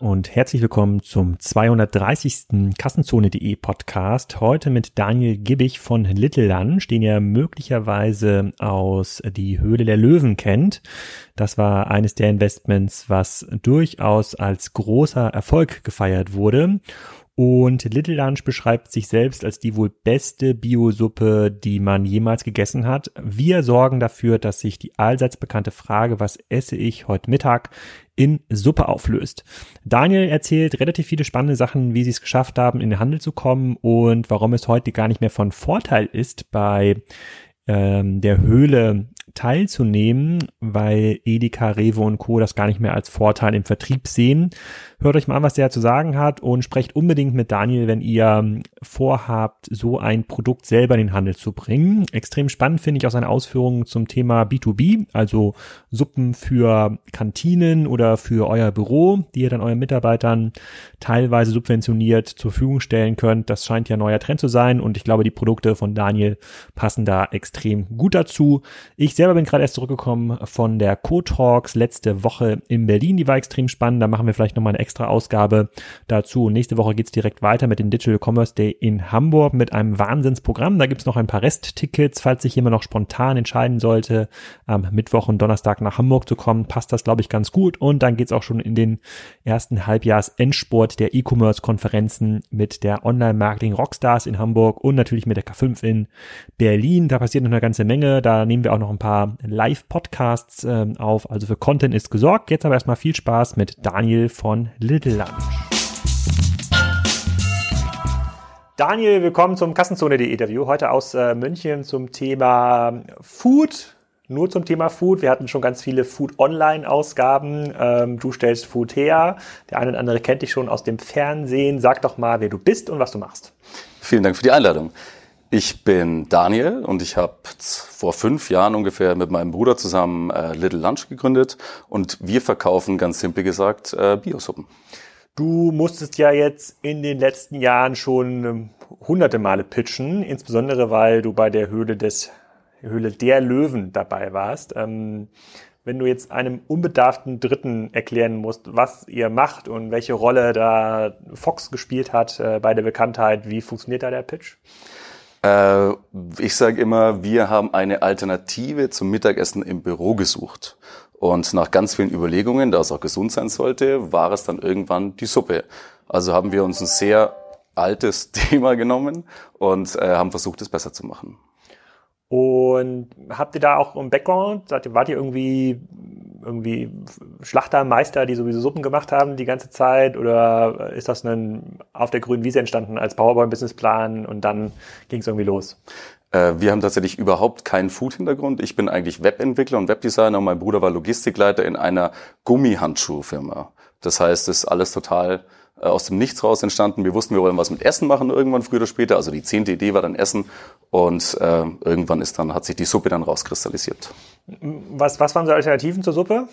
und herzlich willkommen zum 230. Kassenzone.de Podcast. Heute mit Daniel Gibbig von Little Lunch, den ihr möglicherweise aus die Höhle der Löwen kennt. Das war eines der Investments, was durchaus als großer Erfolg gefeiert wurde. Und Little Lunch beschreibt sich selbst als die wohl beste Biosuppe, die man jemals gegessen hat. Wir sorgen dafür, dass sich die allseits bekannte Frage, was esse ich heute Mittag, in Suppe auflöst. Daniel erzählt relativ viele spannende Sachen, wie sie es geschafft haben, in den Handel zu kommen und warum es heute gar nicht mehr von Vorteil ist, bei ähm, der Höhle teilzunehmen, weil Edeka, Rewe und Co. das gar nicht mehr als Vorteil im Vertrieb sehen. Hört euch mal an, was der zu sagen hat und sprecht unbedingt mit Daniel, wenn ihr vorhabt, so ein Produkt selber in den Handel zu bringen. Extrem spannend finde ich auch seine Ausführungen zum Thema B2B, also Suppen für Kantinen oder für euer Büro, die ihr dann euren Mitarbeitern teilweise subventioniert zur Verfügung stellen könnt. Das scheint ja neuer Trend zu sein und ich glaube, die Produkte von Daniel passen da extrem gut dazu. Ich selber bin gerade erst zurückgekommen von der Co-Talks letzte Woche in Berlin. Die war extrem spannend. Da machen wir vielleicht nochmal eine extra Ausgabe dazu. Nächste Woche geht's direkt weiter mit dem Digital Commerce Day in Hamburg mit einem Wahnsinnsprogramm. Da gibt's noch ein paar Resttickets, falls sich jemand noch spontan entscheiden sollte, am Mittwoch und Donnerstag nach Hamburg zu kommen. Passt das, glaube ich, ganz gut. Und dann geht's auch schon in den ersten Halbjahrs-Endsport der E-Commerce-Konferenzen mit der Online-Marketing Rockstars in Hamburg und natürlich mit der K5 in Berlin. Da passiert noch eine ganze Menge. Da nehmen wir auch noch ein paar Live-Podcasts äh, auf. Also für Content ist gesorgt. Jetzt aber erstmal viel Spaß mit Daniel von Little Lunch. Daniel, willkommen zum Kassenzone.de Interview. Heute aus äh, München zum Thema Food. Nur zum Thema Food. Wir hatten schon ganz viele Food-Online-Ausgaben. Ähm, du stellst Food her. Der eine oder andere kennt dich schon aus dem Fernsehen. Sag doch mal, wer du bist und was du machst. Vielen Dank für die Einladung. Ich bin Daniel und ich habe vor fünf Jahren ungefähr mit meinem Bruder zusammen äh, Little Lunch gegründet und wir verkaufen ganz simpel gesagt äh, Biosuppen. Du musstest ja jetzt in den letzten Jahren schon ähm, hunderte Male pitchen, insbesondere weil du bei der Höhle des Höhle der Löwen dabei warst. Ähm, wenn du jetzt einem unbedarften Dritten erklären musst, was ihr macht und welche Rolle da Fox gespielt hat äh, bei der Bekanntheit, wie funktioniert da der Pitch? Äh, ich sage immer, wir haben eine Alternative zum Mittagessen im Büro gesucht. Und nach ganz vielen Überlegungen, da es auch gesund sein sollte, war es dann irgendwann die Suppe. Also haben wir uns ein sehr altes Thema genommen und äh, haben versucht, es besser zu machen. Und habt ihr da auch einen Background? Wart ihr irgendwie irgendwie Schlachtermeister, die sowieso Suppen gemacht haben die ganze Zeit? Oder ist das ein, auf der grünen Wiese entstanden als PowerPoint-Businessplan und dann ging es irgendwie los? Äh, wir haben tatsächlich überhaupt keinen Food-Hintergrund. Ich bin eigentlich Webentwickler und Webdesigner und mein Bruder war Logistikleiter in einer Gummihandschuhfirma. Das heißt, es ist alles total aus dem Nichts raus entstanden. Wir wussten, wir wollen was mit Essen machen irgendwann früher oder später. Also die zehnte Idee war dann Essen und äh, irgendwann ist dann hat sich die Suppe dann rauskristallisiert. Was, was waren so Alternativen zur Suppe?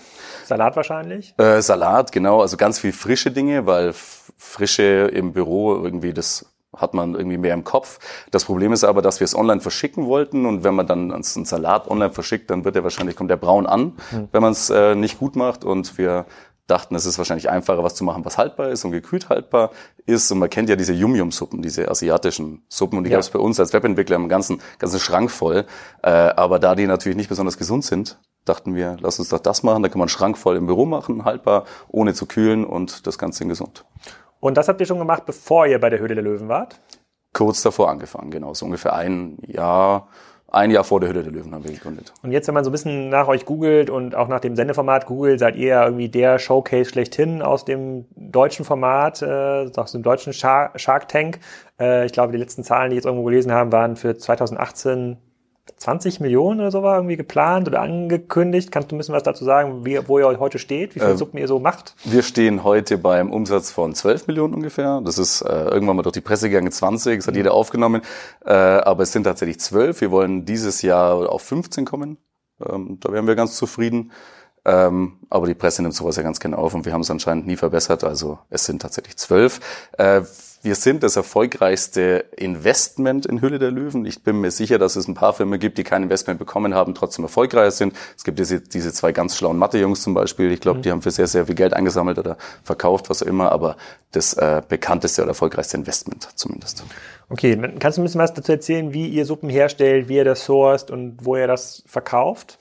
Salat wahrscheinlich? Äh, Salat, genau. Also ganz viel frische Dinge, weil frische im Büro irgendwie das hat man irgendwie mehr im Kopf. Das Problem ist aber, dass wir es online verschicken wollten und wenn man dann einen Salat online verschickt, dann wird er wahrscheinlich kommt der braun an, hm. wenn man es äh, nicht gut macht und wir dachten, es ist wahrscheinlich einfacher, was zu machen, was haltbar ist und gekühlt haltbar ist. Und man kennt ja diese Yum-Yum-Suppen, diese asiatischen Suppen. Und die ja. gab es bei uns als Webentwickler im ganzen, ganzen Schrank voll. Äh, aber da die natürlich nicht besonders gesund sind, dachten wir, lass uns doch das machen. Da kann man einen Schrank voll im Büro machen, haltbar, ohne zu kühlen und das Ganze gesund. Und das habt ihr schon gemacht, bevor ihr bei der Höhle der Löwen wart? Kurz davor angefangen, genau. So ungefähr ein Jahr, ein Jahr vor der Hülle der Löwen haben wir gegründet. Und jetzt, wenn man so ein bisschen nach euch googelt und auch nach dem Sendeformat googelt, seid ihr ja irgendwie der Showcase schlechthin aus dem deutschen Format, äh, aus dem deutschen Shark Tank. Äh, ich glaube, die letzten Zahlen, die ich jetzt irgendwo gelesen haben, waren für 2018 20 Millionen oder so war irgendwie geplant oder angekündigt. Kannst du ein bisschen was dazu sagen, wie, wo ihr heute steht, wie viel äh, Suppen ihr so macht? Wir stehen heute beim Umsatz von 12 Millionen ungefähr. Das ist äh, irgendwann mal durch die Presse gegangen, 20, das hat mhm. jeder aufgenommen. Äh, aber es sind tatsächlich 12. Wir wollen dieses Jahr auf 15 kommen. Ähm, da wären wir ganz zufrieden. Ähm, aber die Presse nimmt sowas ja ganz gerne auf und wir haben es anscheinend nie verbessert. Also es sind tatsächlich 12 wir sind das erfolgreichste Investment in Hülle der Löwen. Ich bin mir sicher, dass es ein paar Firmen gibt, die kein Investment bekommen haben, trotzdem erfolgreicher sind. Es gibt diese, diese zwei ganz schlauen Mathe-Jungs zum Beispiel. Ich glaube, mhm. die haben für sehr, sehr viel Geld eingesammelt oder verkauft, was auch immer. Aber das äh, bekannteste oder erfolgreichste Investment zumindest. Okay, dann kannst du ein bisschen was dazu erzählen, wie ihr Suppen herstellt, wie ihr das sourced und wo ihr das verkauft?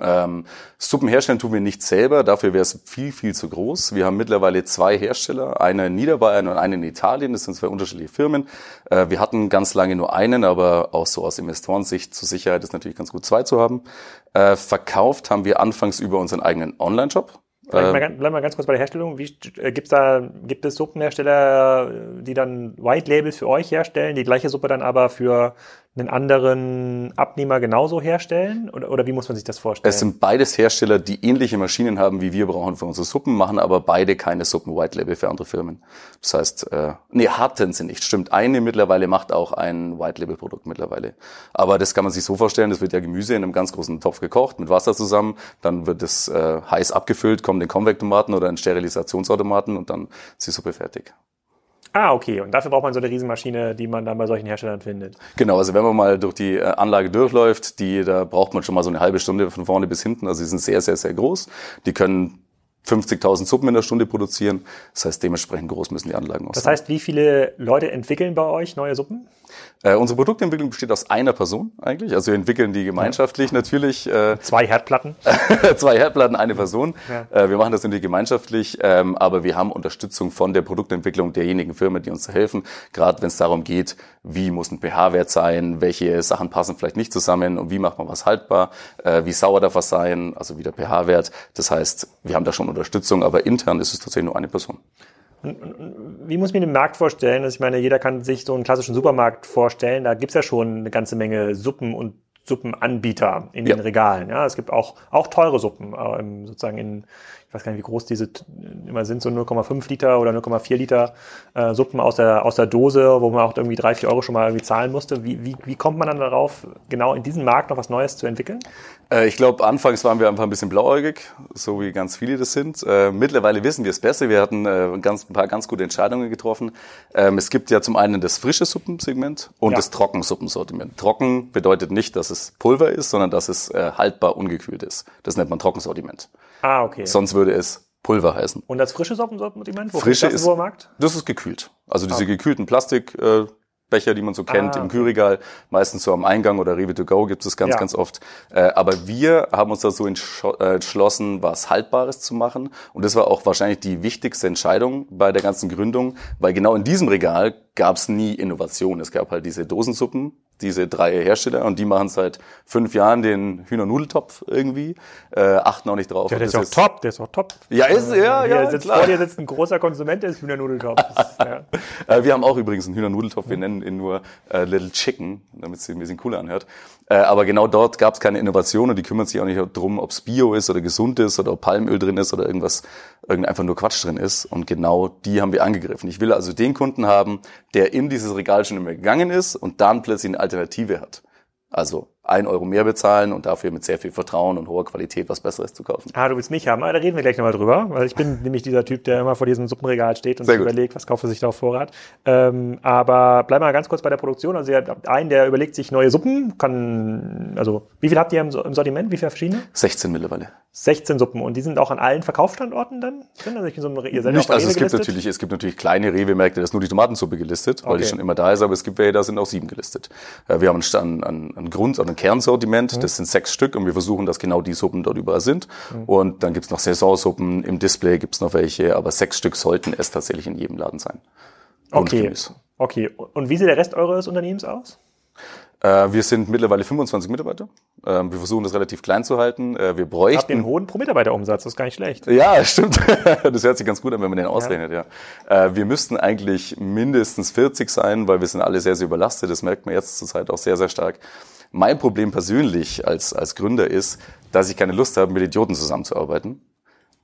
Ähm, Suppen herstellen tun wir nicht selber, dafür wäre es viel, viel zu groß. Wir haben mittlerweile zwei Hersteller, einen in Niederbayern und einen in Italien. Das sind zwei unterschiedliche Firmen. Äh, wir hatten ganz lange nur einen, aber auch so aus Investorensicht zur Sicherheit ist natürlich ganz gut, zwei zu haben. Äh, verkauft haben wir anfangs über unseren eigenen Online-Shop. Mal, bleiben wir ganz kurz bei der Herstellung. Wie, äh, gibt's da, gibt es Suppenhersteller, die dann White Labels für euch herstellen, die gleiche Suppe dann aber für einen anderen Abnehmer genauso herstellen? Oder, oder wie muss man sich das vorstellen? Es sind beides Hersteller, die ähnliche Maschinen haben, wie wir brauchen für unsere Suppen, machen aber beide keine Suppen White Label für andere Firmen. Das heißt, äh, nee, hatten sie nicht. Stimmt, eine mittlerweile macht auch ein White Label Produkt mittlerweile. Aber das kann man sich so vorstellen, das wird ja Gemüse in einem ganz großen Topf gekocht, mit Wasser zusammen, dann wird es äh, heiß abgefüllt, kommt in Konvektomaten oder in Sterilisationsautomaten und dann ist die Suppe fertig. Ah, okay. Und dafür braucht man so eine Riesenmaschine, die man dann bei solchen Herstellern findet. Genau, also wenn man mal durch die äh, Anlage durchläuft, die, da braucht man schon mal so eine halbe Stunde von vorne bis hinten. Also die sind sehr, sehr, sehr groß. Die können 50.000 Suppen in der Stunde produzieren. Das heißt, dementsprechend groß müssen die Anlagen auch sein. Das heißt, wie viele Leute entwickeln bei euch neue Suppen? Äh, unsere Produktentwicklung besteht aus einer Person eigentlich. Also wir entwickeln die gemeinschaftlich ja. natürlich. Äh, zwei Herdplatten. zwei Herdplatten, eine Person. Ja. Äh, wir machen das natürlich gemeinschaftlich, ähm, aber wir haben Unterstützung von der Produktentwicklung derjenigen Firmen, die uns helfen. Gerade wenn es darum geht, wie muss ein pH-Wert sein, welche Sachen passen vielleicht nicht zusammen und wie macht man was haltbar, äh, wie sauer darf was sein, also wie der pH-Wert. Das heißt, wir haben da schon Unterstützung, aber intern ist es tatsächlich nur eine Person. Wie muss ich mir den Markt vorstellen? Also ich meine, jeder kann sich so einen klassischen Supermarkt vorstellen. Da gibt's ja schon eine ganze Menge Suppen und Suppenanbieter in ja. den Regalen. Ja, es gibt auch, auch teure Suppen, äh, sozusagen in, ich weiß gar nicht, wie groß diese immer sind, so 0,5 Liter oder 0,4 Liter äh, Suppen aus der, aus der Dose, wo man auch irgendwie drei, vier Euro schon mal irgendwie zahlen musste. Wie, wie, wie kommt man dann darauf, genau in diesem Markt noch was Neues zu entwickeln? Äh, ich glaube, anfangs waren wir einfach ein bisschen blauäugig, so wie ganz viele das sind. Äh, mittlerweile wissen wir es besser. Wir hatten äh, ganz, ein paar ganz gute Entscheidungen getroffen. Ähm, es gibt ja zum einen das frische Suppensegment und ja. das Trockensuppensortiment. Trocken bedeutet nicht, dass es Pulver ist, sondern dass es äh, haltbar ungekühlt ist. Das nennt man Trockensortiment. Ah, okay. Sonst würde es Pulver heißen. Und das frische Suppensortiment? Wo frische ist, ist das ist gekühlt. Also diese ah. gekühlten Plastikbecher, äh, die man so kennt ah, im Kühlregal, meistens so am Eingang oder Rewe to go gibt es ganz, ja. ganz oft. Äh, aber wir haben uns da so äh, entschlossen, was Haltbares zu machen. Und das war auch wahrscheinlich die wichtigste Entscheidung bei der ganzen Gründung, weil genau in diesem Regal gab es nie Innovation. Es gab halt diese Dosensuppen, diese drei Hersteller und die machen seit fünf Jahren den Hühnernudeltopf irgendwie, äh, achten auch nicht drauf. Ja, der ist auch top, der ist auch top. Ja, ist, ja, ja, ja sitzt, klar. Vor dir sitzt ein großer Konsument des Hühnernudeltopfs. ja. äh, wir haben auch übrigens einen Hühnernudeltopf, wir nennen ihn nur äh, Little Chicken, damit es ein bisschen cooler anhört. Äh, aber genau dort gab es keine Innovation und die kümmern sich auch nicht darum, ob es Bio ist oder gesund ist oder ob Palmöl drin ist oder irgendwas, irgend einfach nur Quatsch drin ist. Und genau die haben wir angegriffen. Ich will also den Kunden haben, der in dieses Regal schon immer gegangen ist und dann plötzlich eine Alternative hat. Also ein Euro mehr bezahlen und dafür mit sehr viel Vertrauen und hoher Qualität was Besseres zu kaufen. Ah, du willst mich haben. Ah, da reden wir gleich nochmal drüber, weil ich bin nämlich dieser Typ, der immer vor diesem Suppenregal steht und sich überlegt, was kauft er sich da auf Vorrat. Ähm, aber bleib mal ganz kurz bei der Produktion. Also ihr habt einen, der überlegt sich neue Suppen, kann, also wie viel habt ihr im, Sortiment? Wie viele verschiedene? 16 mittlerweile. 16 Suppen und die sind auch an allen Verkaufsstandorten dann drin? Also in so einem, ihr seid Nicht, also es gibt natürlich, es gibt natürlich kleine Rewe-Märkte, da ist nur die Tomatensuppe gelistet, weil okay. die schon immer da ist, aber es gibt welche, da sind auch sieben gelistet. Äh, wir haben einen, einen, einen Grund, einen Kernsortiment, Mhm. Das sind sechs Stück und wir versuchen, dass genau die Suppen dort überall sind. Mhm. Und dann gibt's noch Saisonsuppen, im Display gibt's noch welche, aber sechs Stück sollten es tatsächlich in jedem Laden sein. Okay. Okay. Und wie sieht der Rest eures Unternehmens aus? Äh, wir sind mittlerweile 25 Mitarbeiter. Ähm, wir versuchen das relativ klein zu halten. Äh, wir bräuchten. Habt den hohen Pro-Mitarbeiter-Umsatz, das ist gar nicht schlecht. Ja, stimmt. das hört sich ganz gut an, wenn man den ausrechnet, ja. ja. Äh, wir müssten eigentlich mindestens 40 sein, weil wir sind alle sehr, sehr überlastet. Das merkt man jetzt zurzeit auch sehr, sehr stark. Mein Problem persönlich als, als Gründer ist, dass ich keine Lust habe, mit Idioten zusammenzuarbeiten.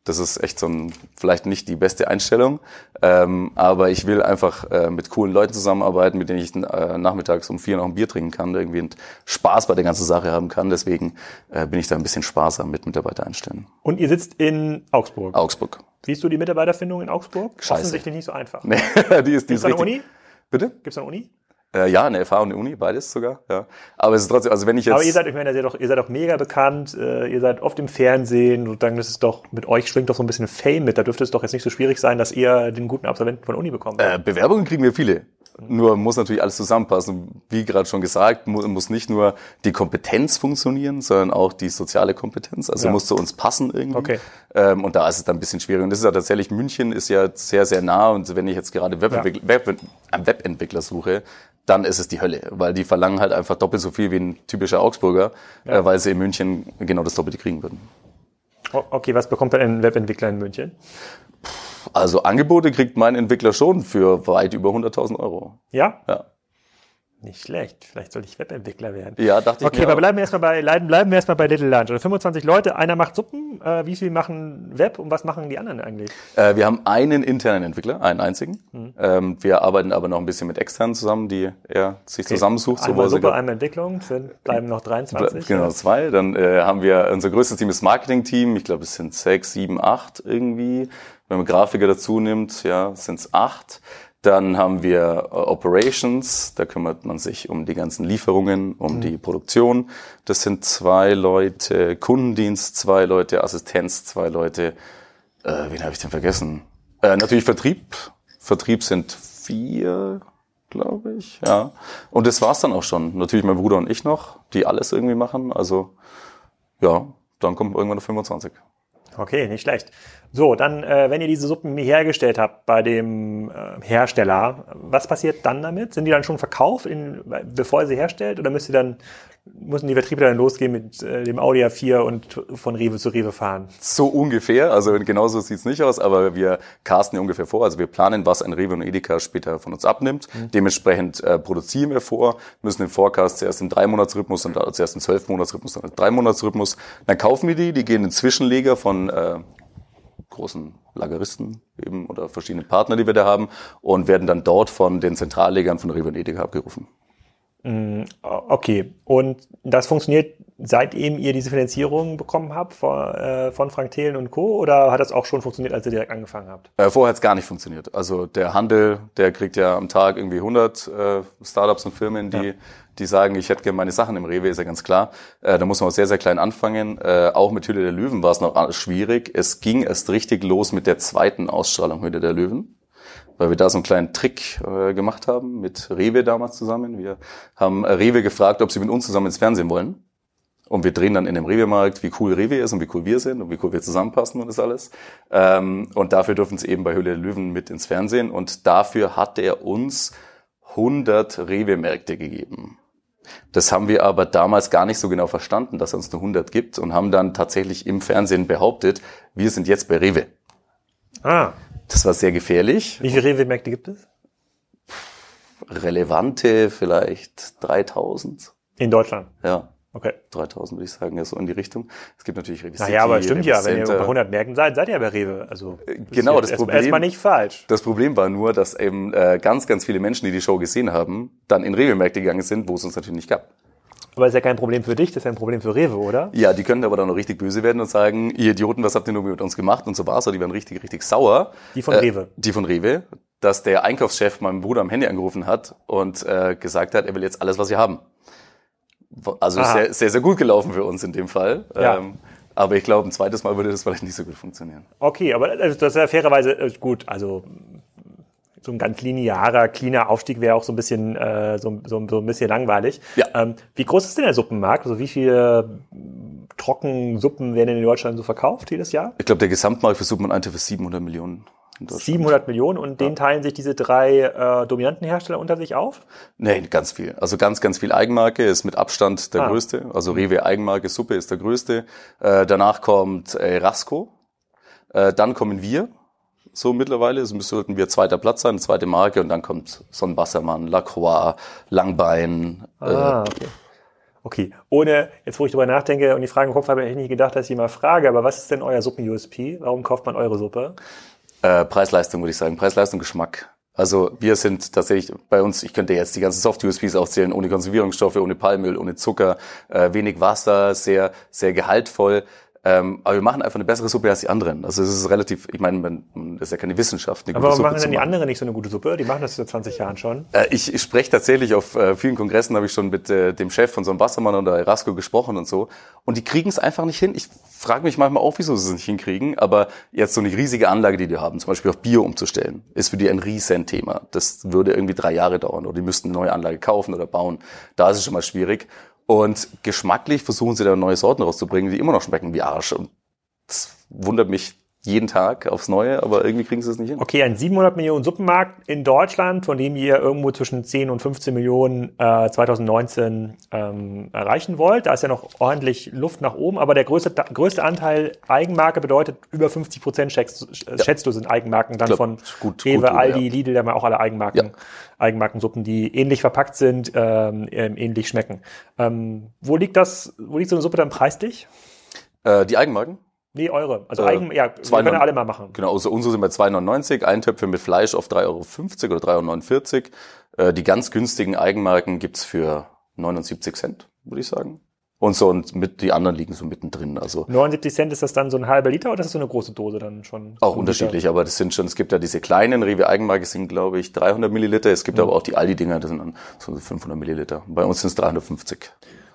Das ist echt so ein, vielleicht nicht die beste Einstellung, ähm, aber ich will einfach äh, mit coolen Leuten zusammenarbeiten, mit denen ich äh, nachmittags um vier noch ein Bier trinken kann, irgendwie und Spaß bei der ganzen Sache haben kann. Deswegen äh, bin ich da ein bisschen sparsam mit Mitarbeiter einstellen. Und ihr sitzt in Augsburg. Augsburg. Wie ist du die Mitarbeiterfindung in Augsburg? Scheiße. Offensichtlich nicht so einfach. Nee, die ist, die Gibt's ist richtig. Uni? Bitte? Gibt's da eine Uni? Äh, ja, eine FH und eine Uni, beides sogar. Ja. Aber es ist trotzdem, also wenn ich jetzt. Aber ihr seid, ich meine, ihr seid doch, ihr seid doch mega bekannt, äh, ihr seid oft im Fernsehen, sozusagen, das ist doch, mit euch schwingt doch so ein bisschen Fame mit. Da dürfte es doch jetzt nicht so schwierig sein, dass ihr den guten Absolventen von Uni bekommt. Äh, Bewerbungen kriegen wir viele. Nur muss natürlich alles zusammenpassen. Wie gerade schon gesagt, mu muss nicht nur die Kompetenz funktionieren, sondern auch die soziale Kompetenz. Also Ja. muss zu uns passen irgendwie. Okay. Ähm, und da ist es dann ein bisschen schwierig. Und das ist ja tatsächlich, München ist ja sehr, sehr nah. Und wenn ich jetzt gerade Webentwickler, Web, einen Webentwickler suche, dann ist es die Hölle. Weil die verlangen halt einfach doppelt so viel wie ein typischer Augsburger, äh, weil sie in München genau das Doppelte kriegen würden. Okay, was bekommt denn ein Webentwickler in München? Also Angebote kriegt mein Entwickler schon für weit über 100.000 Euro. Ja? Ja. Nicht schlecht. Vielleicht soll ich Webentwickler werden. Ja, dachte ich Okay, mir aber auch. bleiben wir erstmal bei, bleiben, wir erstmal bei Little Lunch. Also 25 Leute, einer macht Suppen, äh, wie viel machen Web und was machen die anderen eigentlich? Äh, wir haben einen internen Entwickler, einen einzigen. Mhm. Ähm, wir arbeiten aber noch ein bisschen mit externen zusammen, die er sich zusammensucht. Einmal Suppe, sogar- einmal Entwicklung, sind, bleiben noch 23. Genau, zwei. Dann äh, haben wir unser größtes Team, das Marketing-Team. Ich glaube, es sind sechs, sieben, acht irgendwie. Wenn man Grafiker dazu nimmt, ja, sind es acht. Dann haben wir äh, Operations, da kümmert man sich um die ganzen Lieferungen, um die Produktion. Das sind zwei Leute, Kundendienst, zwei Leute, Assistenz, zwei Leute. Äh, wen habe ich denn vergessen? Äh, natürlich Vertrieb. Vertrieb sind vier, glaube ich, ja. Und das war's dann auch schon. Natürlich mein Bruder und ich noch, die alles irgendwie machen. Also ja, dann kommt irgendwann auf 25. Okay, nicht schlecht. So, dann, äh, wenn ihr diese Suppen hergestellt habt bei dem äh, Hersteller, was passiert dann damit? Sind die dann schon verkauft, in, bevor ihr sie herstellt? Oder müsst ihr dann, müssen die Vertriebler dann losgehen mit äh, dem Audi A4 und von Rewe zu Rewe fahren? So ungefähr, also genauso sieht's nicht aus, aber wir casten ja ungefähr vor. Also wir planen, was ein Rewe und Edeka später von uns abnimmt. Dementsprechend äh, produzieren wir vor, müssen den Forecast zuerst im Drei-Monats-Rhythmus, dann zuerst im Zwölf-Monats-Rhythmus, dann im Drei-Monats-Rhythmus. Dann kaufen wir die, die gehen in Zwischenleger von äh, großen Lageristen eben oder verschiedene Partner, die wir da haben und werden dann dort von den Zentrallegern von Rewe und Edeka abgerufen. Okay, und das funktioniert seitdem ihr diese Finanzierung bekommen habt von, äh, von Frank Thelen und Co. Oder hat das auch schon funktioniert, als ihr direkt angefangen habt? Äh, vorher hat's gar nicht funktioniert. Also der Handel, der kriegt ja am Tag irgendwie 100 äh, Startups und Firmen, die, die sagen, ich hätte gerne meine Sachen im Rewe, ist ja ganz klar. Äh, da muss man auch sehr, sehr klein anfangen. Äh, auch mit Hülle der Löwen war es noch schwierig. Es ging erst richtig los mit der zweiten Ausstrahlung Hülle der Löwen. Weil wir da so einen kleinen Trick äh, gemacht haben mit Rewe damals zusammen. Wir haben äh, Rewe gefragt, ob sie mit uns zusammen ins Fernsehen wollen. Und wir drehen dann in dem Rewe-Markt, wie cool Rewe ist und wie cool wir sind und wie cool wir zusammenpassen und das alles. Ähm, und dafür durften sie eben bei Höhle der Löwen mit ins Fernsehen. Und dafür hat er uns 100 Rewe-Märkte gegeben. Das haben wir aber damals gar nicht so genau verstanden, dass er uns nur 100 gibt und haben dann tatsächlich im Fernsehen behauptet, wir sind jetzt bei Rewe. Ah, Das war sehr gefährlich. wie viele Rewe-Märkte gibt es? Relevante vielleicht 3000. In Deutschland. Ja, Okay. 3000 würde ich sagen, ja so in die Richtung. Es gibt natürlich Rewe Naja, aber stimmt Rewe ja, wenn ihr bei 100 Märkten seid, seid ihr ja bei Rewe. Also, genau, das ist Problem- Erstmal nicht falsch. Das Problem war nur, dass eben äh, ganz, ganz viele Menschen, die die Show gesehen haben, dann in Rewe-Märkte gegangen sind, wo es uns natürlich nicht gab. Aber ist ja kein Problem für dich, das ist ja ein Problem für Rewe, oder? Ja, die können aber dann noch richtig böse werden und sagen, ihr Idioten, was habt ihr nur mit uns gemacht? Und so war's. Die waren richtig, richtig sauer. Die von Äh, Rewe. Die von Rewe, dass der Einkaufschef meinem Bruder am Handy angerufen hat und äh, gesagt hat, er will jetzt alles, was sie haben. Also Aha. sehr, sehr, sehr gut gelaufen für uns in dem Fall. Ja. Ähm, aber ich glaube, ein zweites Mal würde das vielleicht nicht so gut funktionieren. Okay, aber also das ist ja fairerweise äh, gut. Also so ein ganz linearer, cleaner Aufstieg wäre auch so ein bisschen äh, so, so, so ein bisschen langweilig. Ja. Ähm, wie groß ist denn der Suppenmarkt? Also wie viele Trockensuppen werden in Deutschland so verkauft jedes Jahr? Ich glaube, der Gesamtmarkt für Suppen und Eintopf ist 700 Millionen in Deutschland. 700 Millionen und den teilen sich diese drei äh, dominanten Hersteller unter sich auf? Nee, ganz viel. Also ganz, ganz viel Eigenmarke ist mit Abstand der Ah. größte. Also Rewe Eigenmarke Suppe ist der größte. Äh, danach kommt äh, Rasco. Äh, dann kommen wir. So mittlerweile so sollten wir zweiter Platz sein, zweite Marke und dann kommt Sonnenwassermann, Lacroix, Langbein. Ah, okay. Okay, ohne, jetzt wo ich drüber nachdenke und die Frage im Kopf habe, hätte ich nicht gedacht, dass ich mal frage, aber was ist denn euer Suppen-USP? Warum kauft man eure Suppe? Äh, Preis-Leistung würde ich sagen. Preis-Leistung, Geschmack. Also wir sind tatsächlich bei uns, ich könnte jetzt die ganzen Soft-USPs aufzählen, ohne Konservierungsstoffe, ohne Palmöl, ohne Zucker, äh, wenig Wasser, sehr, sehr gehaltvoll. Ähm, aber wir machen einfach eine bessere Suppe als die anderen. Also es ist relativ, ich meine, man, das ist ja keine Wissenschaft. aber warum machen denn die anderen nicht so eine gute Suppe? Die machen das seit 20 Jahren schon. Äh, ich, ich spreche tatsächlich auf äh, vielen Kongressen, habe ich schon mit äh, dem Chef von so einem Wassermann oder Erasco gesprochen und so. Und die kriegen es einfach nicht hin. Ich frage mich manchmal auch, wieso sie es nicht hinkriegen. Aber jetzt so eine riesige Anlage, die die haben, zum Beispiel auf Bio umzustellen, ist für die ein riesen Thema. Das würde irgendwie drei Jahre dauern oder die müssten eine neue Anlage kaufen oder bauen. Da ist es schon mal schwierig. Und geschmacklich versuchen sie da neue Sorten rauszubringen, die immer noch schmecken wie Arsch. Und das wundert mich jeden Tag aufs Neue, aber irgendwie kriegen sie es nicht hin. Okay, ein 700 Millionen Suppenmarkt in Deutschland, von dem ihr irgendwo zwischen 10 und 15 Millionen äh, 2019 ähm, erreichen wollt. Da ist ja noch ordentlich Luft nach oben, aber der größte, größte Anteil Eigenmarke bedeutet über 50 Prozent schätzt, ja. schätzt du sind Eigenmarken dann glaub, von gut, Rewe, gut, Aldi, ja. Lidl, da haben wir auch alle Eigenmarken, ja. Eigenmarkensuppen, die ähnlich verpackt sind, ähm, ähnlich schmecken. Ähm, wo liegt das, wo liegt so eine Suppe dann preislich? Äh, die Eigenmarken? Nee, eure. Also äh, Eigen, ja, wir können alle mal machen. Genau, also unsere sind bei 2,99, Eintöpfe mit Fleisch auf 3,50 Euro oder 3,49 Euro. Äh, die ganz günstigen Eigenmarken gibt's für 79 Cent, würde ich sagen. Und so und mit die anderen liegen so mittendrin. Also 79 Cent ist das dann so ein halber Liter oder ist das so eine große Dose dann schon? Auch unterschiedlich, Liter? aber das sind schon, es gibt ja diese kleinen Rewe Eigenmarke sind glaube ich 300 Milliliter. Es gibt mhm. aber auch die Aldi Dinger, das sind dann so 500 Milliliter. Bei uns sind es 350.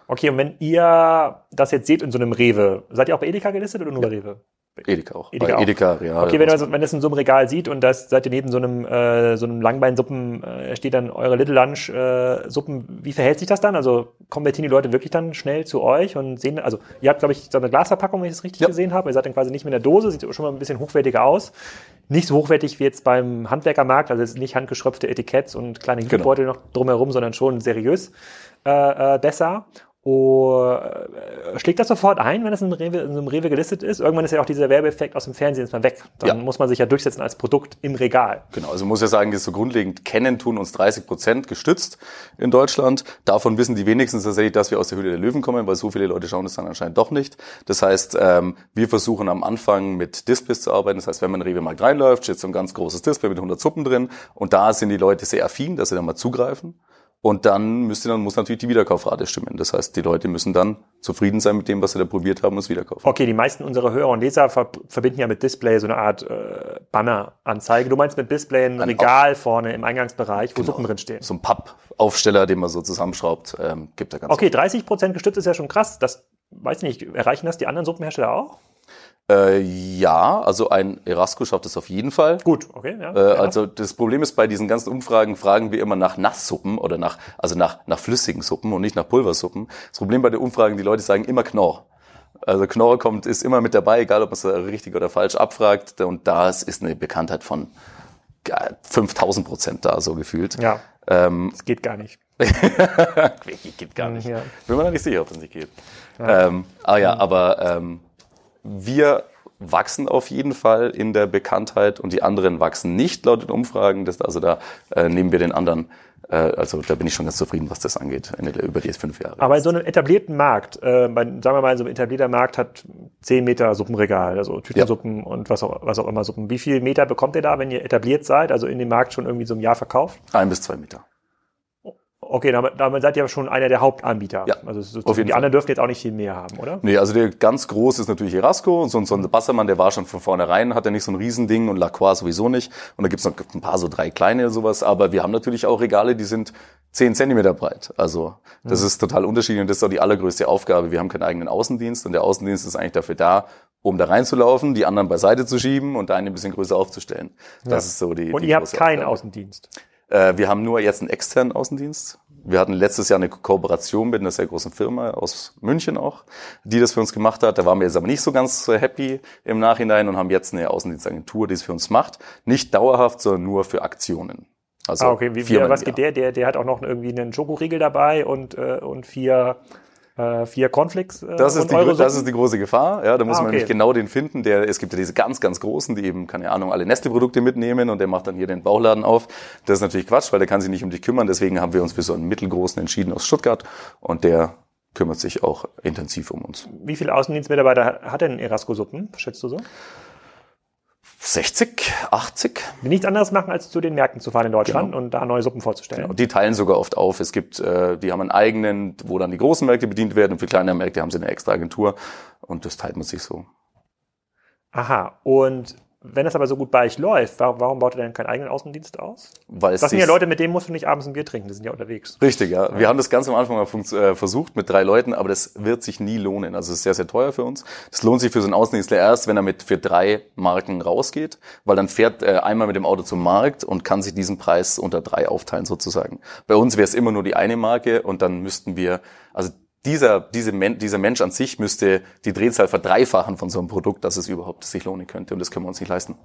Okay, und wenn ihr das jetzt seht in so einem Rewe, seid ihr auch bei Edeka gelistet oder nur ja. bei Rewe? Edeka auch. Edeka, bei Edeka Real. Okay, wenn ihr, das, wenn das in so einem Regal sieht und das seid ihr neben so einem, äh, so einem Langbeinsuppen, äh, steht dann eure Little Lunch äh, Suppen, wie verhält sich das dann? Also konvertieren die Leute wirklich dann schnell zu euch und sehen, also ihr habt, glaube ich, so eine Glasverpackung, wenn ich das richtig ja. gesehen habe. Ihr seid dann quasi nicht mit der Dose, sieht schon mal ein bisschen hochwertiger aus. Nicht so hochwertig wie jetzt beim Handwerkermarkt, also jetzt nicht handgeschröpfte Etiketts und kleine Gütebeutel genau. noch drumherum, sondern schon seriös äh, äh, besser. Oh, äh, schlägt das sofort ein, wenn es in, Rewe, in so einem Rewe gelistet ist? Irgendwann ist ja auch dieser Werbeeffekt aus dem Fernsehen ist mal weg. Dann ja. muss man sich ja durchsetzen als Produkt im Regal. Genau, also muss ja sagen, das so grundlegend kennen tun uns 30 Prozent gestützt in Deutschland. Davon wissen die wenigstens tatsächlich, dass wir aus der Höhle der Löwen kommen, weil so viele Leute schauen das dann anscheinend doch nicht. Das heißt, ähm, wir versuchen am Anfang mit Displays zu arbeiten. Das heißt, wenn man in den Rewe-Markt reinläuft, steht so ein ganz großes Display mit 100 Suppen drin und da sind die Leute sehr affin, dass sie dann mal zugreifen. Und dann müsste dann muss natürlich die Wiederkaufrate stimmen. Das heißt, die Leute müssen dann zufrieden sein mit dem, was sie da probiert haben und es wiederkaufen. Okay, die meisten unserer Hörer und Leser ver verbinden ja mit Display so eine Art äh, Banner-Anzeige. Du meinst mit Display ein, ein Regal vorne im Eingangsbereich, wo genau. Suppen drin stehen. So ein Pappaufsteller, den man so zusammenschraubt, ähm, gibt da ganz Okay, 30 Prozent gestützt ist ja schon krass. Das weiß ich nicht. Erreichen das die anderen Suppenhersteller auch? Äh, ja, also ein Erasco schafft es auf jeden Fall. Gut, okay. Ja, äh, also das Problem ist bei diesen ganzen Umfragen fragen wir immer nach Nasssuppen oder nach also nach nach flüssigen Suppen und nicht nach Pulversuppen. Das Problem bei den Umfragen, die Leute sagen immer Knorr. Also Knorr kommt ist immer mit dabei, egal ob man es richtig oder falsch abfragt. Und da ist eine Bekanntheit von 5000 Prozent da so gefühlt. Ja. Ähm, das geht gar nicht. geht gar nicht. Ja. Bin mir noch nicht sicher, ob das nicht geht. Ja. Ähm, ah ja, aber ähm, wir wachsen auf jeden Fall in der Bekanntheit und die anderen wachsen nicht laut den Umfragen. Das, also da äh, nehmen wir den anderen. Äh, also da bin ich schon ganz zufrieden, was das angeht, in über die fünf Jahre. Aber in so einem etablierten Markt, äh, bei, sagen wir mal, so ein etablierter Markt hat zehn Meter Suppenregal, also Tütensuppen ja. und was auch, was auch immer Suppen. Wie viel Meter bekommt ihr da, wenn ihr etabliert seid, also in dem Markt schon irgendwie so im Jahr verkauft? Ein bis zwei Meter. Okay, damit, damit seid ihr aber schon einer der Hauptanbieter. Ja, also die Fall. anderen dürfen jetzt auch nicht viel mehr haben, oder? Nee, also der ganz groß ist natürlich Erasco und so, so ein Bassermann, der war schon von vornherein, hat ja nicht so ein Riesending und Lacroix sowieso nicht. Und da gibt's noch ein paar so drei kleine sowas, aber wir haben natürlich auch Regale, die sind zehn Zentimeter breit. Also das mhm. ist total unterschiedlich und das ist auch die allergrößte Aufgabe. Wir haben keinen eigenen Außendienst und der Außendienst ist eigentlich dafür da, um da reinzulaufen, die anderen beiseite zu schieben und da einen ein bisschen größer aufzustellen. Das ja. ist so die. Und die ihr habt keinen Aufgabe. Außendienst? Äh, wir haben nur jetzt einen externen Außendienst. Wir hatten letztes Jahr eine Kooperation mit einer sehr großen Firma aus München auch, die das für uns gemacht hat. Da waren wir jetzt aber nicht so ganz happy im Nachhinein und haben jetzt eine Außendienstagentur, die es für uns macht. Nicht dauerhaft, sondern nur für Aktionen. Also ah, okay. Wie, wie, was geht der? der? Der hat auch noch irgendwie einen Schokoriegel dabei und, äh, und vier äh, vier Cornflakes. Äh, das, ist die, das ist die große Gefahr. Ja, da muss ah, okay. man nämlich genau den finden. Der, es gibt ja diese ganz, ganz großen, die eben, keine Ahnung, alle Nestle-Produkte mitnehmen und der macht dann hier den Bauchladen auf. Das ist natürlich Quatsch, weil der kann sich nicht um dich kümmern. Deswegen haben wir uns für so einen mittelgroßen entschieden aus Stuttgart und der kümmert sich auch intensiv um uns. Wie viele Außendienstmitarbeiter hat denn Erasco Suppen, schätzt du so? 60, 80. Die nichts anderes machen, als zu den Märkten zu fahren in Deutschland genau. und da neue Suppen vorzustellen. Genau. Die teilen sogar oft auf. Es gibt, äh, die haben einen eigenen, wo dann die großen Märkte bedient werden und für kleine Märkte haben sie eine extra Agentur und das teilt man sich so. Aha. Und wenn es aber so gut bei euch läuft, warum baut ihr denn keinen eigenen Außendienst aus? Weil das sind ja Leute, mit denen musst du nicht abends ein Bier trinken, die sind ja unterwegs. Richtig, ja. Wir haben das ganz am Anfang mal äh, versucht mit drei Leuten, aber das wird sich nie lohnen. Also es ist sehr, sehr teuer für uns. Das lohnt sich für so einen Außendienstler erst, wenn er mit für drei Marken rausgeht, weil dann fährt er einmal mit dem Auto zum Markt und kann sich diesen Preis unter drei aufteilen sozusagen. Bei uns wäre es immer nur die eine Marke und dann müssten wir, also dieser, diese Men dieser Mensch an sich müsste die Drehzahl verdreifachen von so einem Produkt, dass es überhaupt sich lohnen könnte. Und das können wir uns nicht leisten.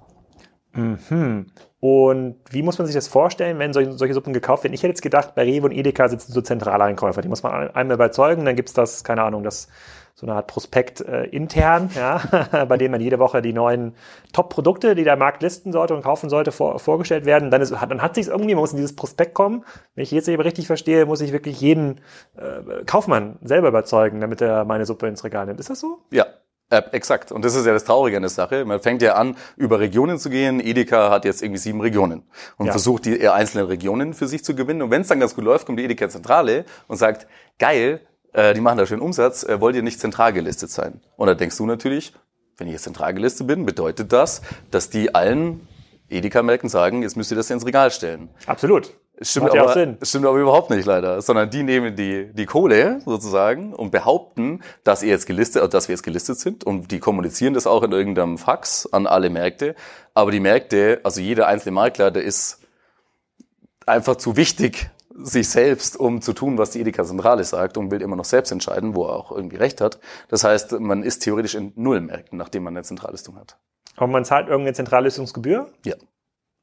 Mhm. Und wie muss man sich das vorstellen, wenn solche, solche Suppen gekauft werden? Ich hätte jetzt gedacht, bei Rewe und Edeka sitzen so Zentraleinkäufer. Die muss man einmal überzeugen, dann gibt's das, keine Ahnung, das so eine Art Prospekt äh, intern, ja, bei dem man jede Woche die neuen Top-Produkte, die der Markt listen sollte und kaufen sollte, vor, vorgestellt werden. Dann, ist, dann hat sich irgendwie, man muss in dieses Prospekt kommen. Wenn ich jetzt eben richtig verstehe, muss ich wirklich jeden äh, Kaufmann selber überzeugen, damit er meine Suppe ins Regal nimmt. Ist das so? Ja, äh, exakt. Und das ist ja das Traurige an der Sache. Man fängt ja an, über Regionen zu gehen. Edeka hat jetzt irgendwie sieben Regionen und ja. versucht, die einzelnen Regionen für sich zu gewinnen. Und wenn es dann ganz gut läuft, kommt die Edeka-Zentrale und sagt, geil, äh, die machen da schön Umsatz, äh, wollt ihr nicht zentral gelistet sein? Und da denkst du natürlich, wenn ich jetzt zentral gelistet bin, bedeutet das, dass die allen Edeka-Märkten sagen, jetzt müsst ihr das ins Regal stellen. Absolut. Stimmt aber, Sinn. stimmt aber überhaupt nicht leider, sondern die nehmen die, die Kohle sozusagen und behaupten, dass ihr jetzt gelistet, dass wir jetzt gelistet sind und die kommunizieren das auch in irgendeinem Fax an alle Märkte. Aber die Märkte, also jeder einzelne Makler, der ist einfach zu wichtig, sich selbst, um zu tun, was die Edeka Zentrale sagt und will immer noch selbst entscheiden, wo er auch irgendwie recht hat. Das heißt, man ist theoretisch in null Märkten, nachdem man eine Zentrallistung hat. Aber man zahlt irgendeine Zentrallistungsgebühr? Ja.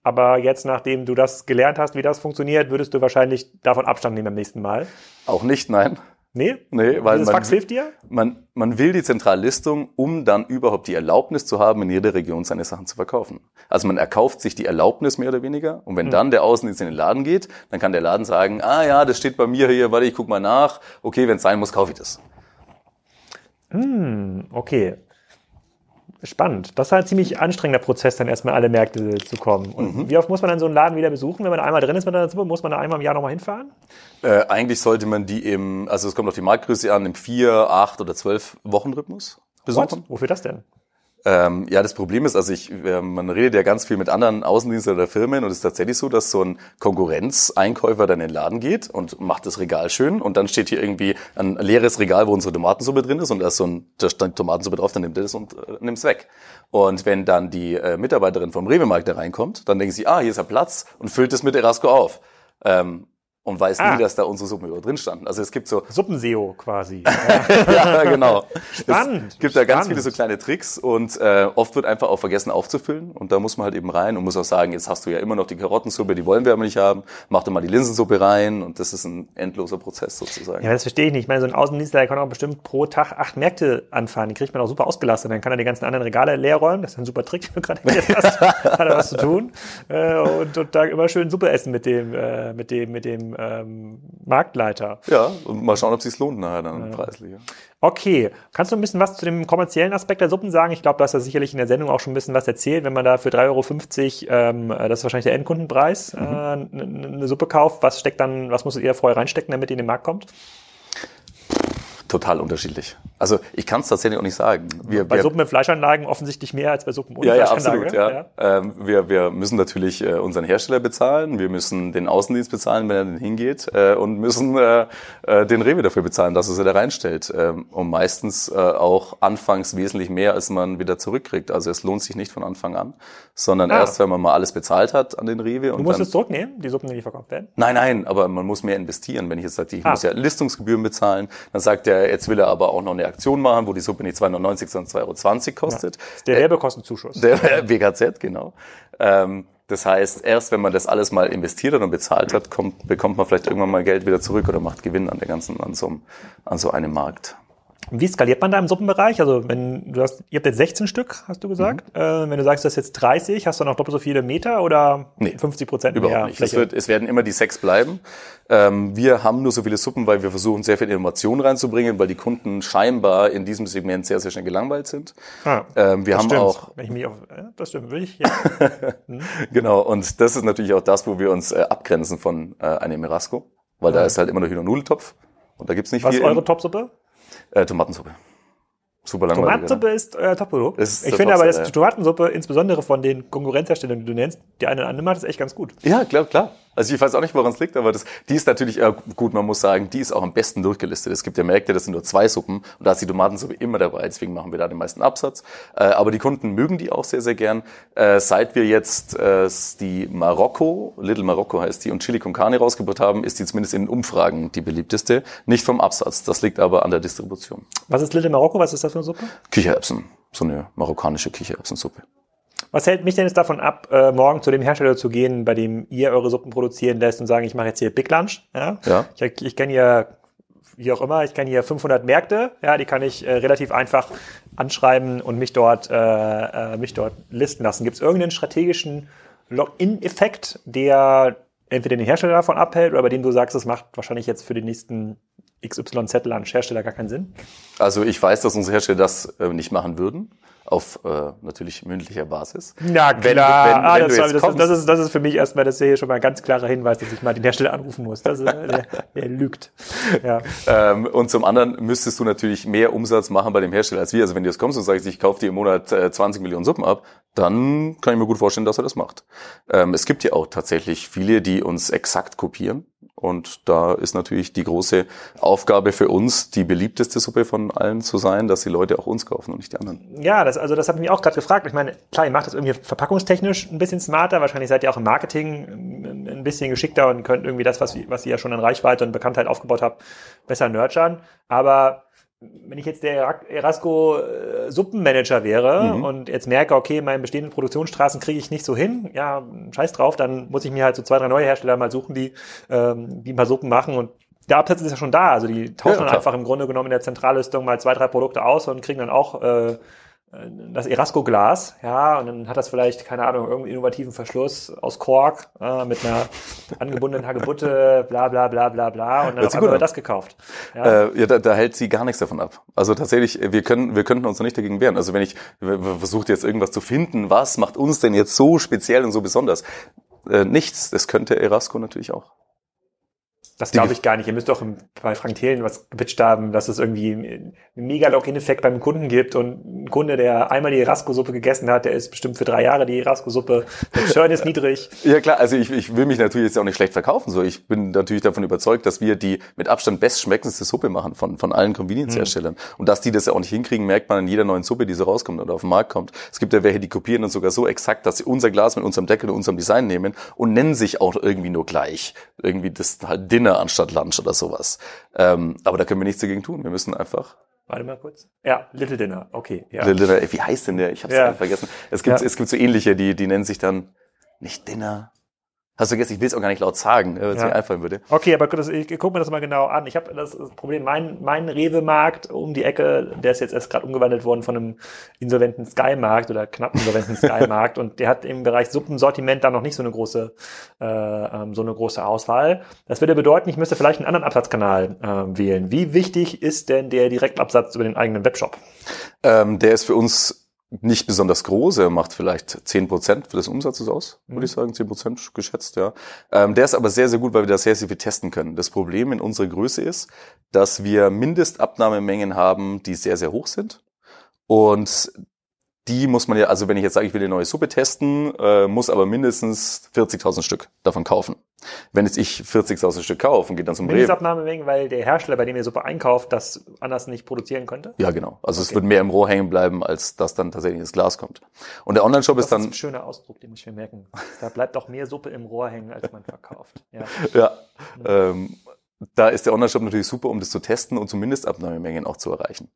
Aber jetzt, nachdem du das gelernt hast, wie das funktioniert, würdest du wahrscheinlich davon Abstand nehmen beim nächsten Mal? Auch nicht, nein. Nee? Nee, weil Dieses man, Fax hilft dir? Man, man will die Zentrallistung, um dann überhaupt die Erlaubnis zu haben, in jeder Region seine Sachen zu verkaufen. Also man erkauft sich die Erlaubnis mehr oder weniger. Und wenn mhm. dann der Außendienst in den Laden geht, dann kann der Laden sagen, ah ja, das steht bei mir hier, warte, ich guck mal nach. Okay, wenn es sein muss, kaufe ich das. Hm, okay. Spannend. Das ist halt ein ziemlich anstrengender Prozess, dann erstmal alle Märkte zu kommen. Und mhm. wie oft muss man dann so einen Laden wieder besuchen? Wenn man einmal drin ist mit einer Suppe, muss man da einmal im Jahr nochmal hinfahren? Äh, eigentlich sollte man die im, also es kommt auf die Marktgröße an, im vier, acht oder zwölf Wochenrhythmus besuchen. What? Wofür das denn? Ähm, ja, das Problem ist, also ich, äh, man redet ja ganz viel mit anderen Außendiensten oder Firmen und es ist tatsächlich so, dass so ein Konkurrenzeinkäufer dann in den Laden geht und macht das Regal schön und dann steht hier irgendwie ein leeres Regal, wo unsere Tomatensuppe drin ist und da ist so ein, da stand Tomatensuppe drauf, dann nimmt er das und äh, nimmt es weg. Und wenn dann die äh, Mitarbeiterin vom Rewe-Markt da reinkommt, dann denken sie, ah, hier ist ja Platz und füllt es mit Erasco auf. Ähm, und weiß ah. nie, dass da unsere Suppen über drin standen. Also es gibt so Suppenseo quasi. ja, genau. Spannend. Es gibt da ganz viele so kleine Tricks und äh, oft wird einfach auch vergessen aufzufüllen und da muss man halt eben rein und muss auch sagen, jetzt hast du ja immer noch die Karottensuppe, die wollen wir aber nicht haben, mach doch mal die Linsensuppe rein und das ist ein endloser Prozess sozusagen. Ja, das verstehe ich nicht. Ich meine, so ein Außendienstler, kann auch bestimmt pro Tag acht Märkte anfahren, die kriegt man auch super ausgelastet, dann kann er die ganzen anderen Regale leer räumen, das ist ein super Trick, wenn du gerade hast, hat er was zu tun äh, und, und da immer schön Suppe essen mit dem, äh, mit dem, mit dem ähm, Marktleiter. Ja, und mal schauen, ob es lohnt nachher dann ja. preislich. Okay, kannst du ein bisschen was zu dem kommerziellen Aspekt der Suppen sagen? Ich glaube, du hast ja sicherlich in der Sendung auch schon ein bisschen was erzählt. Wenn man da für 3,50 Euro, ähm, das ist wahrscheinlich der Endkundenpreis, mhm. äh, eine Suppe kauft, was steckt dann, was musstet ihr vorher reinstecken, damit die in den Markt kommt? Total unterschiedlich. Also ich kann es tatsächlich auch nicht sagen. Wir, bei wir, Suppen mit Fleischanlagen offensichtlich mehr als bei Suppen ohne ja, ja, Fleischanlage. Absolut, ja, ja. Ähm, wir, wir müssen natürlich äh, unseren Hersteller bezahlen, wir müssen den Außendienst bezahlen, wenn er denn hingeht äh, und müssen äh, äh, den Rewe dafür bezahlen, dass er sie da reinstellt. Ähm, und meistens äh, auch anfangs wesentlich mehr, als man wieder zurückkriegt. Also es lohnt sich nicht von Anfang an, sondern ah. erst, wenn man mal alles bezahlt hat an den Rewe. Du musst es zurücknehmen, die Suppen, die nicht verkauft werden? Nein, nein, aber man muss mehr investieren. Wenn ich jetzt sage, ich ah. muss ja Listungsgebühren bezahlen, dann sagt der jetzt will er aber auch noch eine Aktion machen, wo die Suppe nicht 2,99, sondern 2,20 Euro kostet. Ja, der Werbekostenzuschuss. Der WKZ, genau. Ähm, das heißt, erst wenn man das alles mal investiert hat und bezahlt hat, kommt, bekommt man vielleicht irgendwann mal Geld wieder zurück oder macht Gewinn an der ganzen, an so, an so einem Markt. Wie skaliert man da im Suppenbereich? Also wenn du hast, ihr habt jetzt 16 Stück, hast du gesagt. Mhm. Äh, wenn du sagst, du hast jetzt 30, hast du noch doppelt so viele Meter oder nee, 50 Prozent mehr Überhaupt nicht. Es, wird, es werden immer die sechs bleiben. Ähm, wir haben nur so viele Suppen, weil wir versuchen, sehr viel Innovation reinzubringen, weil die Kunden scheinbar in diesem Segment sehr, sehr schnell gelangweilt sind. Ah, ähm, wir haben stimmt. auch. Wenn ich mich auf, äh, das stimmt, will ich. Ja. hm. Genau. Und das ist natürlich auch das, wo wir uns äh, abgrenzen von äh, einem Erasco, weil ah. da ist halt immer noch Hühner-Nudeltopf. Und da gibt's nicht Was viel. Was ist eure Topsuppe? Äh, Tomatensuppe. Super langweilig. Tomatensuppe ist euer Top-Produkt. Ich finde aber, dass die Tomatensuppe, insbesondere von den Konkurrenzherstellern, die du nennst, die eine oder andere macht, ist echt ganz gut. Ja, klar, klar. Also ich weiß auch nicht, woran es liegt, aber das, die ist natürlich, äh, gut, man muss sagen, die ist auch am besten durchgelistet. Es gibt ja Märkte, das sind nur zwei Suppen und da ist die Tomatensuppe immer dabei, deswegen machen wir da den meisten Absatz. Äh, aber die Kunden mögen die auch sehr, sehr gern. Äh, seit wir jetzt äh, die Marokko, Little Marokko heißt die, und Chili con Carne rausgebracht haben, ist die zumindest in den Umfragen die beliebteste. Nicht vom Absatz, das liegt aber an der Distribution. Was ist Little Marokko, was ist das für eine Suppe? Kichererbsen, so eine marokkanische Kichererbsensuppe. Was hält mich denn jetzt davon ab, äh, morgen zu dem Hersteller zu gehen, bei dem ihr eure Suppen produzieren lässt und sagen, ich mache jetzt hier Big Lunch? Ja. ja. Ich, ich kenne hier, wie auch immer, ich kenne hier 500 Märkte. Ja, die kann ich äh, relativ einfach anschreiben und mich dort, äh, äh, mich dort listen lassen. Gibt es irgendeinen strategischen Login-Effekt, der entweder den Hersteller davon abhält oder bei dem du sagst, das macht wahrscheinlich jetzt für den nächsten XYZ-Lunch-Hersteller gar keinen Sinn? Also ich weiß, dass unsere Hersteller das äh, nicht machen würden auf äh, natürlich mündlicher Basis. Na klar, wenn, wenn, ah, wenn das, das, ist, das, ist, das ist für mich erstmal, das ist hier schon mal ein ganz klarer Hinweis, dass ich mal den Hersteller anrufen muss. Das ist, der, der lügt. Ja. Ähm, und zum anderen müsstest du natürlich mehr Umsatz machen bei dem Hersteller als wir. Also wenn du jetzt kommst und sagst, ich kaufe dir im Monat äh, 20 Millionen Suppen ab, dann kann ich mir gut vorstellen, dass er das macht. Ähm, es gibt ja auch tatsächlich viele, die uns exakt kopieren. Und da ist natürlich die große Aufgabe für uns, die beliebteste Suppe von allen zu sein, dass die Leute auch uns kaufen und nicht die anderen. Ja, das, also das habe ich mich auch gerade gefragt. Ich meine, klar, ihr macht das irgendwie verpackungstechnisch ein bisschen smarter. Wahrscheinlich seid ihr auch im Marketing ein bisschen geschickter und könnt irgendwie das, was, was ihr ja schon an Reichweite und Bekanntheit aufgebaut habt, besser nurturen. Aber wenn ich jetzt der Erasco äh, Suppenmanager wäre mhm. und jetzt merke, okay, meine bestehenden Produktionsstraßen kriege ich nicht so hin, ja, scheiß drauf, dann muss ich mir halt so zwei, drei neue Hersteller mal suchen, die, ähm, die ein paar Suppen machen und der Absatz ist ja schon da. Also die tauschen ja, einfach im Grunde genommen in der Zentrallistung mal zwei, drei Produkte aus und kriegen dann auch äh, das Erasco-Glas, ja, und dann hat das vielleicht, keine Ahnung, irgendeinen innovativen Verschluss aus Kork äh, mit einer angebundenen Hagebutte, bla bla bla bla bla, und dann haben wir das gekauft. Ja, äh, ja da, da hält sie gar nichts davon ab. Also tatsächlich, wir können, wir könnten uns noch nicht dagegen wehren. Also wenn ich versucht jetzt irgendwas zu finden, was macht uns denn jetzt so speziell und so besonders? Äh, nichts. Das könnte Erasco natürlich auch. Das glaube ich gar nicht. Ihr müsst doch bei Frank Thelen was gepitcht haben, dass es irgendwie einen mega Login-Effekt beim Kunden gibt und ein Kunde, der einmal die Rasco-Suppe gegessen hat, der ist bestimmt für drei Jahre die Rasco-Suppe. Der Churn ist niedrig. Ja klar, also ich, ich will mich natürlich jetzt auch nicht schlecht verkaufen. So, ich bin natürlich davon überzeugt, dass wir die mit Abstand bestschmeckendste Suppe machen von, von allen Convenience-Herstellern. Mhm. Und dass die das ja auch nicht hinkriegen, merkt man in jeder neuen Suppe, die so rauskommt oder auf den Markt kommt. Es gibt ja welche, die kopieren uns sogar so exakt, dass sie unser Glas mit unserem Deckel und unserem Design nehmen und nennen sich auch irgendwie nur gleich. Irgendwie das halt Dinner anstatt Lunch oder sowas. Ähm, aber da können wir nichts dagegen tun. Wir müssen einfach Warte mal kurz. Ja, Little Dinner, okay. Ja. Little Dinner, wie heißt denn der? Ich habe es ja. vergessen. Es gibt, ja. es gibt so ähnliche, die, die nennen sich dann nicht Dinner, Hast du vergessen, ich will es auch gar nicht laut sagen, wenn es ja. mir einfallen würde. Okay, aber das, ich, ich gucke mir das mal genau an. Ich habe das, das, Problem, mein, mein Rewe-Markt um die Ecke, der ist jetzt erst gerade umgewandelt worden von einem insolventen Sky-Markt oder knapp insolventen Sky-Markt und der hat im Bereich Suppensortiment da noch nicht so eine große, äh, ähm, so eine große Auswahl. Das würde bedeuten, ich müsste vielleicht einen anderen Absatzkanal äh, wählen. Wie wichtig ist denn der Direktabsatz über den eigenen Webshop? Ähm, der ist für uns nicht besonders groß. Er macht vielleicht zehn Prozent des Umsatzes aus, mhm. würde ich sagen, zehn Prozent geschätzt, ja. Ähm, der ist aber sehr, sehr gut, weil wir da sehr, sehr viel testen können. Das Problem in unserer Größe ist, dass wir Mindestabnahmemengen haben, die sehr, sehr hoch sind. Und die muss man ja, also wenn ich jetzt sage, ich will eine neue Suppe testen, äh, muss aber mindestens 40.000 Stück davon kaufen. Wenn jetzt ich 40.000 Stück kaufe und geht dann zum Mindestabnahme wegen, weil der Hersteller, bei dem ihr Suppe einkauft, das anders nicht produzieren könnte? Ja, genau. Also okay. es wird mehr im Rohr hängen bleiben, als dass dann tatsächlich ins Glas kommt. Und der Online-Shop ist dann... Das ist ein schöner Ausdruck, den muss ich mir merken. Da bleibt doch mehr Suppe im Rohr hängen, als man verkauft. Ja, ja ähm, da ist der Online-Shop natürlich super, um das zu testen und zumindest Abnahmemengen auch zu erreichen.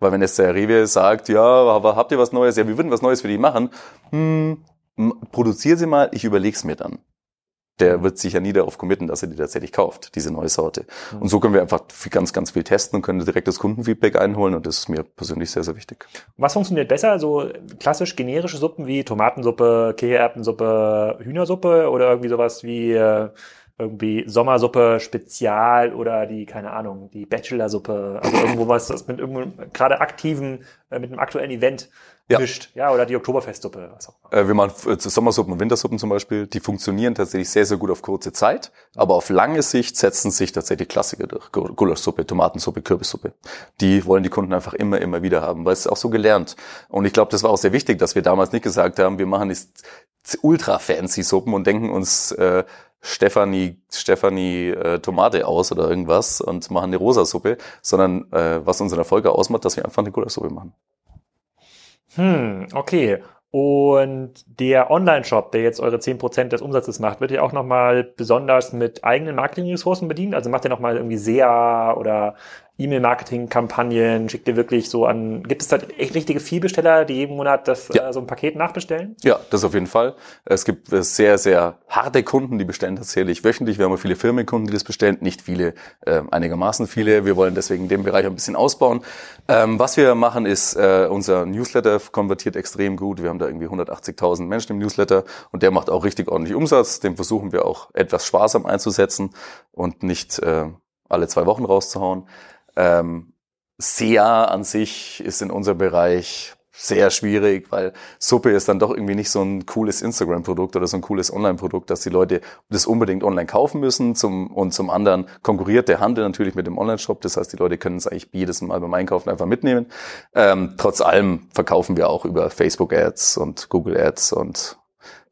Weil wenn jetzt der Rewe sagt, ja, aber habt ihr was Neues? Ja, wir würden was Neues für dich machen. Hm, produzier sie mal, ich überleg's mir dann. Der wird sich ja nie darauf committen, dass er die tatsächlich kauft, diese neue Sorte. Mhm. Und so können wir einfach ganz, ganz viel testen und können direkt das Kundenfeedback einholen und das ist mir persönlich sehr, sehr wichtig. Was funktioniert besser? So klassisch generische Suppen wie Tomatensuppe, Kichererbsensuppe, Hühnersuppe oder irgendwie sowas wie äh, irgendwie Sommersuppe Spezial oder die, keine Ahnung, die Bachelorsuppe, also irgendwo was, das mit irgendeinem gerade aktiven, äh, mit einem aktuellen Event ja. mischt. Ja, oder die Oktoberfestsuppe, was auch immer. Äh, wir machen äh, Sommersuppen und Wintersuppen zum Beispiel, die funktionieren tatsächlich sehr, sehr gut auf kurze Zeit, aber auf lange Sicht setzen sich tatsächlich Klassiker durch. Gulaschsuppe, Tomatensuppe, Kürbissuppe. Die wollen die Kunden einfach immer, immer wieder haben, weil es ist auch so gelernt. Und ich glaube, das war auch sehr wichtig, dass wir damals nicht gesagt haben, wir machen jetzt ultra fancy Suppen und denken uns, äh, Stefanie, Stefanie äh, Tomate aus oder irgendwas und machen eine Rosasuppe, sondern äh, was unseren Erfolg ausmacht, dass wir einfach eine Gulaschsuppe machen. Hm, okay. Und der Online-Shop, der jetzt eure 10% des Umsatzes macht, wird ihr auch nochmal besonders mit eigenen Marketing-Ressourcen bedient? Also macht ihr nochmal irgendwie SEA oder E-Mail-Marketing-Kampagnen? Schickt ihr wirklich so an, gibt es da echt richtige Vielbesteller, die jeden Monat das, ja. äh, so ein Paket nachbestellen? Ja, das auf jeden Fall. Es gibt sehr, sehr harte Kunden, die bestellen tatsächlich wöchentlich. Wir haben viele Firmenkunden, die das bestellen. Nicht viele, äh, einigermaßen viele. Wir wollen deswegen den Bereich ein bisschen ausbauen. Ähm, was wir machen ist, äh, unser Newsletter konvertiert extrem gut. Wir haben da irgendwie 180.000 Menschen im Newsletter und der macht auch richtig ordentlich Umsatz. Den versuchen wir auch etwas sparsam einzusetzen und nicht äh, alle zwei Wochen rauszuhauen. Ähm, SEA an sich ist in unserem Bereich sehr schwierig, weil Suppe ist dann doch irgendwie nicht so ein cooles Instagram-Produkt oder so ein cooles Online-Produkt, dass die Leute das unbedingt online kaufen müssen. Zum, und zum anderen konkurriert der Handel natürlich mit dem Online-Shop. Das heißt, die Leute können es eigentlich jedes Mal beim Einkaufen einfach mitnehmen. Ähm, trotz allem verkaufen wir auch über Facebook-Ads und Google-Ads und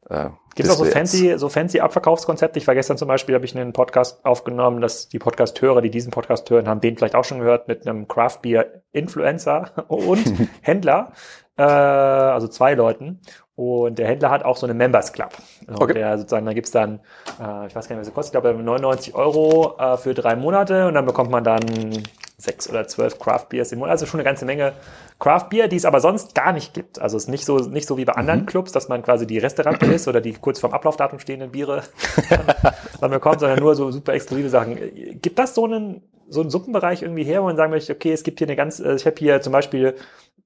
äh, Gibt es auch so fancy, so fancy Abverkaufskonzepte? Ich war gestern zum Beispiel, habe ich einen Podcast aufgenommen, dass die Podcasthörer, die diesen Podcast hören, haben den vielleicht auch schon gehört, mit einem Craft Beer Influencer und Händler, äh, also zwei Leuten. Und der Händler hat auch so eine Members Club. Und okay. der sozusagen, da gibt's dann, äh, ich weiß gar nicht, was es kostet, ich glaube 99 Euro äh, für drei Monate und dann bekommt man dann sechs oder zwölf Craft Beers im Monat. Also schon eine ganze Menge Craft Beer, die es aber sonst gar nicht gibt. Also es ist nicht so, nicht so wie bei anderen mhm. Clubs, dass man quasi die Restaurante ist oder die kurz vorm Ablaufdatum stehenden Biere dann bekommt, sondern nur so super exklusive Sachen. Gibt das so einen, so einen Suppenbereich irgendwie her, wo man sagen möchte, okay, es gibt hier eine ganz, äh, ich habe hier zum Beispiel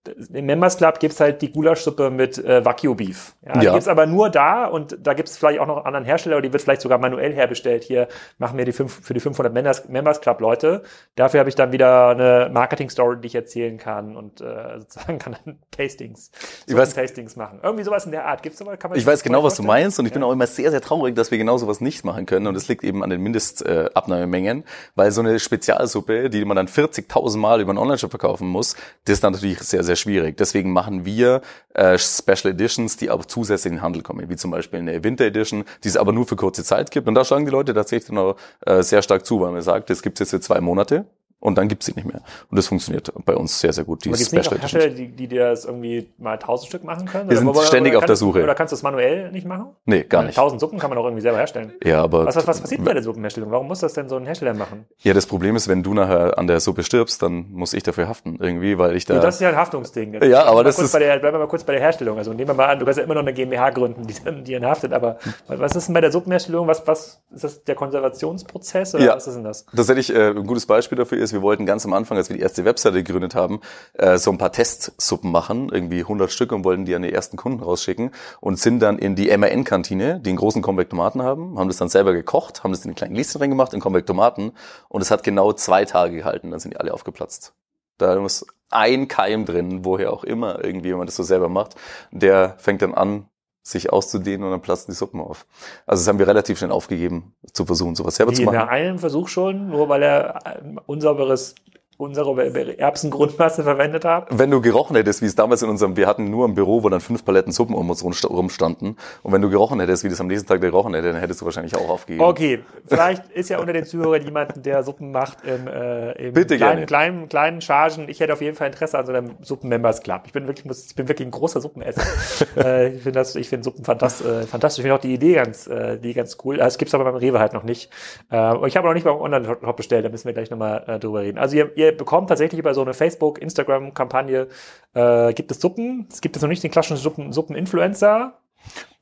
im Members Club gibt's halt die Gulaschsuppe mit äh, Wagyu Beef. Ja, ja. Die gibt's aber nur da und da gibt's vielleicht auch noch einen anderen Hersteller, die wird vielleicht sogar manuell herbestellt. Hier machen wir die fünf, für die 500 Members, Members Club Leute. Dafür habe ich dann wieder eine Marketing Story, die ich erzählen kann und äh, sozusagen kann dann Tastings, ich weiß, Tastings machen. Irgendwie sowas in der Art. Gibt's sowas? Kann man ich weiß genau, was du meinst und ich ja. bin auch immer sehr, sehr traurig, dass wir genau sowas nicht machen können und es liegt eben an den Mindestabnahmemengen, weil so eine Spezialsuppe, die man dann 40.000 Mal über einen Online-Shop verkaufen muss, das ist dann natürlich sehr, sehr sehr schwierig. Deswegen machen wir äh, Special Editions, die auch zusätzlich in den Handel kommen, wie zum Beispiel eine Winter Edition, die es aber nur für kurze Zeit gibt. Und da schlagen die Leute tatsächlich noch äh, sehr stark zu, weil man sagt, das gibt es jetzt für zwei Monate und dann gibt's sie nicht mehr. Und das funktioniert bei uns sehr, sehr gut. Die Aber gibt's nicht auch Hersteller, die, die dir das irgendwie mal tausend Stück machen können? Wir sind oder, ständig oder auf der Suche. Oder kannst du es manuell nicht machen? Nee, gar nicht. Tausend Suppen kann man auch irgendwie selber herstellen. Ja, aber... Was, was, was passiert bei der Suppenherstellung? Warum muss das denn so ein Hersteller machen? Ja, das Problem ist, wenn du nachher an der Suppe stirbst, dann muss ich dafür haften irgendwie, weil ich da... Und das ist ja ein Haftungsding. Jetzt ja, aber das ist... Bei der, bleiben wir mal kurz bei der Herstellung. Also nehmen wir mal an, du kannst ja immer noch eine GmbH gründen, die, die dann haftet, aber was ist denn bei der Suppenherstellung? Was, was ist das der Konservationsprozess oder ja, was ist denn das? Tatsächlich, äh, ein gutes Beispiel dafür ist, wir wollten ganz am Anfang als wir die erste Webseite gegründet haben, äh, so ein paar Testsuppen machen, irgendwie 100 Stück und wollten die an die ersten Kunden rausschicken und sind dann in die MAN-Kantine, die einen großen Konvektomaten haben, haben das dann selber gekocht, haben das in einen kleinen Gläschen reingemacht, in Konvektomaten und es hat genau zwei Tage gehalten, dann sind die alle aufgeplatzt. Da muss ein Keim drin, woher auch immer, irgendwie, wenn man das so selber macht, der fängt dann an, sich auszudehnen und dann platzen die Suppen auf. Also das haben wir relativ schnell aufgegeben, zu versuchen, sowas selber Wie zu machen. Nach einem Versuch schon, nur weil er unsauberes unsere Erbsengrundmasse verwendet habe. Wenn du gerochen hättest, wie es damals in unserem, wir hatten nur ein Büro, wo dann fünf Paletten Suppen um uns rumstanden. Und wenn du gerochen hättest, wie das am nächsten Tag gerochen hätte, dann hättest du wahrscheinlich auch aufgegeben. Okay, vielleicht ist ja unter den Zuhörern jemand, der Suppen macht im, äh, im Bitte kleinen, kleinen, kleinen Chargen. Ich hätte auf jeden Fall Interesse an so einem Suppen-Members Club. Ich bin wirklich, ich bin wirklich ein großer Suppenesser. äh, ich finde das, ich finde Suppen fantastisch. Äh, fantastisch. Ich finde auch die Idee ganz, äh, die ganz cool. Das gibt's aber beim Rewe halt noch nicht. Äh, ich habe noch nicht beim Online-Shop bestellt. Da müssen wir gleich nochmal äh, drüber reden. Also ihr, ihr bekommt tatsächlich über so eine Facebook, Instagram-Kampagne, äh, gibt es Suppen. Es gibt es noch nicht den klassischen Suppen, Suppen-Influencer.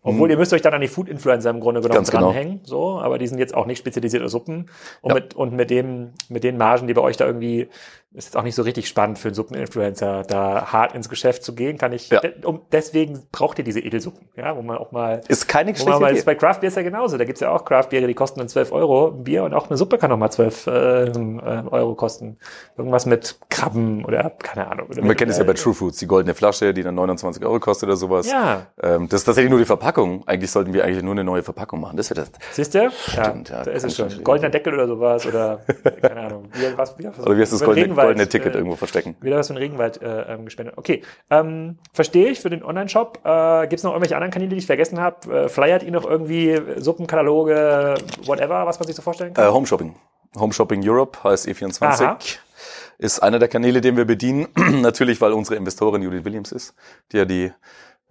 Obwohl, mhm. ihr müsst euch dann an die Food-Influencer im Grunde genommen Ganz genau. dranhängen, so, aber die sind jetzt auch nicht spezialisierte Suppen. Und, ja. mit, und mit dem, mit den Margen, die bei euch da irgendwie ist jetzt auch nicht so richtig spannend für einen Suppeninfluencer, da hart ins Geschäft zu gehen, kann ich, ja. de um, deswegen braucht ihr diese Edelsuppen, ja, wo man auch mal, ist keine wo man mal, ist bei Craft Beer ist ja genauso, da gibt's ja auch Craft Biere, die kosten dann 12 Euro, ein Bier und auch eine Suppe kann noch mal 12 äh, Euro kosten. Irgendwas mit Krabben oder, keine Ahnung. Oder man kennt es ja bei True Foods, die goldene Flasche, die dann 29 Euro kostet oder sowas. Ja. Ähm, das ist tatsächlich nur die Verpackung. Eigentlich sollten wir eigentlich nur eine neue Verpackung machen. Das wird das. Siehst du? Stimmt, ja, ja, da ist es schon. Goldener Deckel oder sowas oder, keine Ahnung. Wie, was, wie, was, oder wie heißt das goldene, goldene Ticket äh, irgendwo verstecken. Wieder was für den Regenwald äh, ähm, gespendet. Okay, ähm, verstehe ich für den Online-Shop. Äh, Gibt es noch irgendwelche anderen Kanäle, die ich vergessen habe? Äh, flyert ihr noch irgendwie Suppenkataloge, whatever, was man sich so vorstellen kann? Äh, Home Shopping. Home Shopping Europe heißt E24. Aha. Ist einer der Kanäle, den wir bedienen. Natürlich, weil unsere Investorin Judith Williams ist, die ja die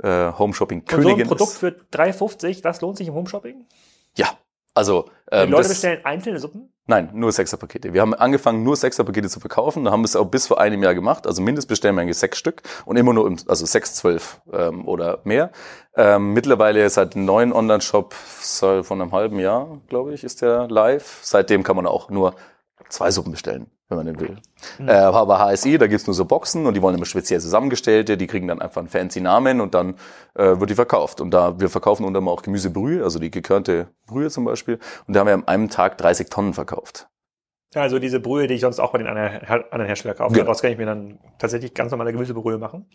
äh, Home Shopping Königin Und so ein Produkt ist. für 3,50, das lohnt sich im Home Shopping? Ja, also ähm, die Leute bestellen einzelne Suppen? Nein, nur Sechserpakete. Wir haben angefangen, nur Sechserpakete zu verkaufen. Da haben wir es auch bis vor einem Jahr gemacht. Also eigentlich sechs Stück und immer nur, im, also sechs, zwölf ähm, oder mehr. Ähm, mittlerweile seit einem neuen Online-Shop von einem halben Jahr, glaube ich, ist der live. Seitdem kann man auch nur zwei Suppen bestellen wenn man den will. Mhm. Äh, aber HSI, da gibt's nur so Boxen und die wollen immer speziell zusammengestellte, die kriegen dann einfach einen fancy Namen und dann äh, wird die verkauft. Und da wir verkaufen unter anderem auch Gemüsebrühe, also die gekörnte Brühe zum Beispiel, und da haben wir an einem Tag 30 Tonnen verkauft. Also diese Brühe, die ich sonst auch bei den anderen, anderen Herstellern kaufe, genau. daraus kann ich mir dann tatsächlich ganz normale Gemüsebrühe machen.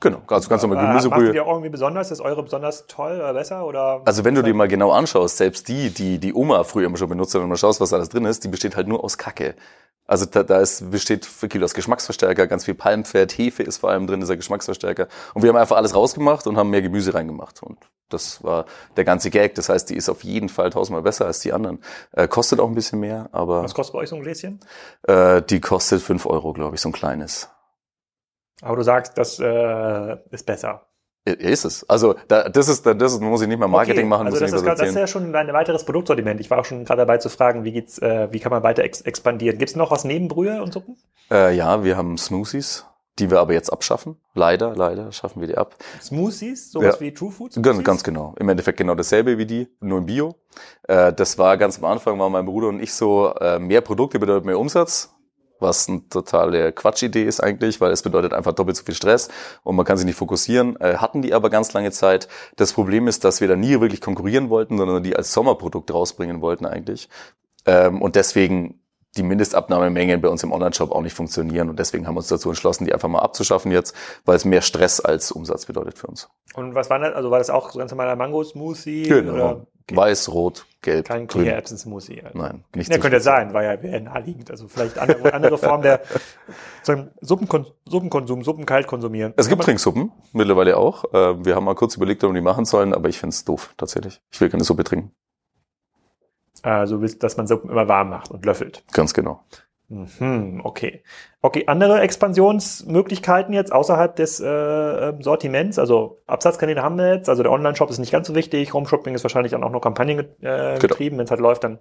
Genau, also ganz normal Gemüsebrühe. Macht die auch irgendwie besonders? Ist eure besonders toll oder besser? Oder also wenn du die mal genau anschaust, selbst die, die die Oma früher immer schon benutzt hat, wenn du mal schaust, was da alles drin ist, die besteht halt nur aus Kacke. Also da, da ist, besteht wirklich aus Geschmacksverstärker, ganz viel Palmfett, Hefe ist vor allem drin, dieser Geschmacksverstärker. Und wir haben einfach alles rausgemacht und haben mehr Gemüse reingemacht. Und das war der ganze Gag. Das heißt, die ist auf jeden Fall tausendmal besser als die anderen. Äh, kostet auch ein bisschen mehr, aber. Was kostet bei euch so ein Gläschen? Äh, die kostet fünf Euro, glaube ich, so ein kleines. Aber du sagst, das äh, ist besser. Ist es. Also da, das ist, das ist, muss ich nicht mehr Marketing okay, machen. Also das, ist, das ist ja schon ein weiteres Produktsortiment. Ich war auch schon gerade dabei zu fragen, wie geht's, äh, wie kann man weiter ex expandieren? Gibt es noch was neben Brühe und Suppen? Äh, ja, wir haben Smoothies, die wir aber jetzt abschaffen. Leider, leider schaffen wir die ab. Smoothies, sowas ja. wie True Food? Ganz, ganz genau. Im Endeffekt genau dasselbe wie die, nur im Bio. Äh, das war ganz am Anfang, waren mein Bruder und ich so, äh, mehr Produkte bedeutet mehr Umsatz was eine totale Quatschidee ist eigentlich, weil es bedeutet einfach doppelt so viel Stress und man kann sich nicht fokussieren. Äh, hatten die aber ganz lange Zeit. Das Problem ist, dass wir da nie wirklich konkurrieren wollten, sondern die als Sommerprodukt rausbringen wollten eigentlich. Ähm, und deswegen die Mindestabnahmemengen bei uns im Onlineshop auch nicht funktionieren und deswegen haben wir uns dazu entschlossen, die einfach mal abzuschaffen jetzt, weil es mehr Stress als Umsatz bedeutet für uns. Und was war das? Also war das auch so ganz normaler Mango-Smoothie? Genau. Oder? Okay. Weiß, rot, gelb, Kein grün. Kichererbsen-Smoothie. Also. Nein, nicht Ja, könnte ja sein, war ja wäre naheliegend. Also vielleicht andere, andere Form der Suppenkon Suppenkonsum, Suppen kalt konsumieren. Es gibt Trinksuppen, mittlerweile auch. Äh, wir haben mal kurz überlegt, ob wir die machen sollen, aber ich finde es doof, tatsächlich. Ich will keine Suppe trinken. Also dass man Suppen immer warm macht und löffelt. Ganz genau. Mhm, okay. Okay, andere Expansionsmöglichkeiten jetzt außerhalb des äh, ähm, Sortiments, also Absatzkanäle haben wir jetzt, also der Online-Shop ist nicht ganz so wichtig, Home-Shopping ist wahrscheinlich auch noch Kampagnen äh, genau. getrieben, wenn es halt läuft, dann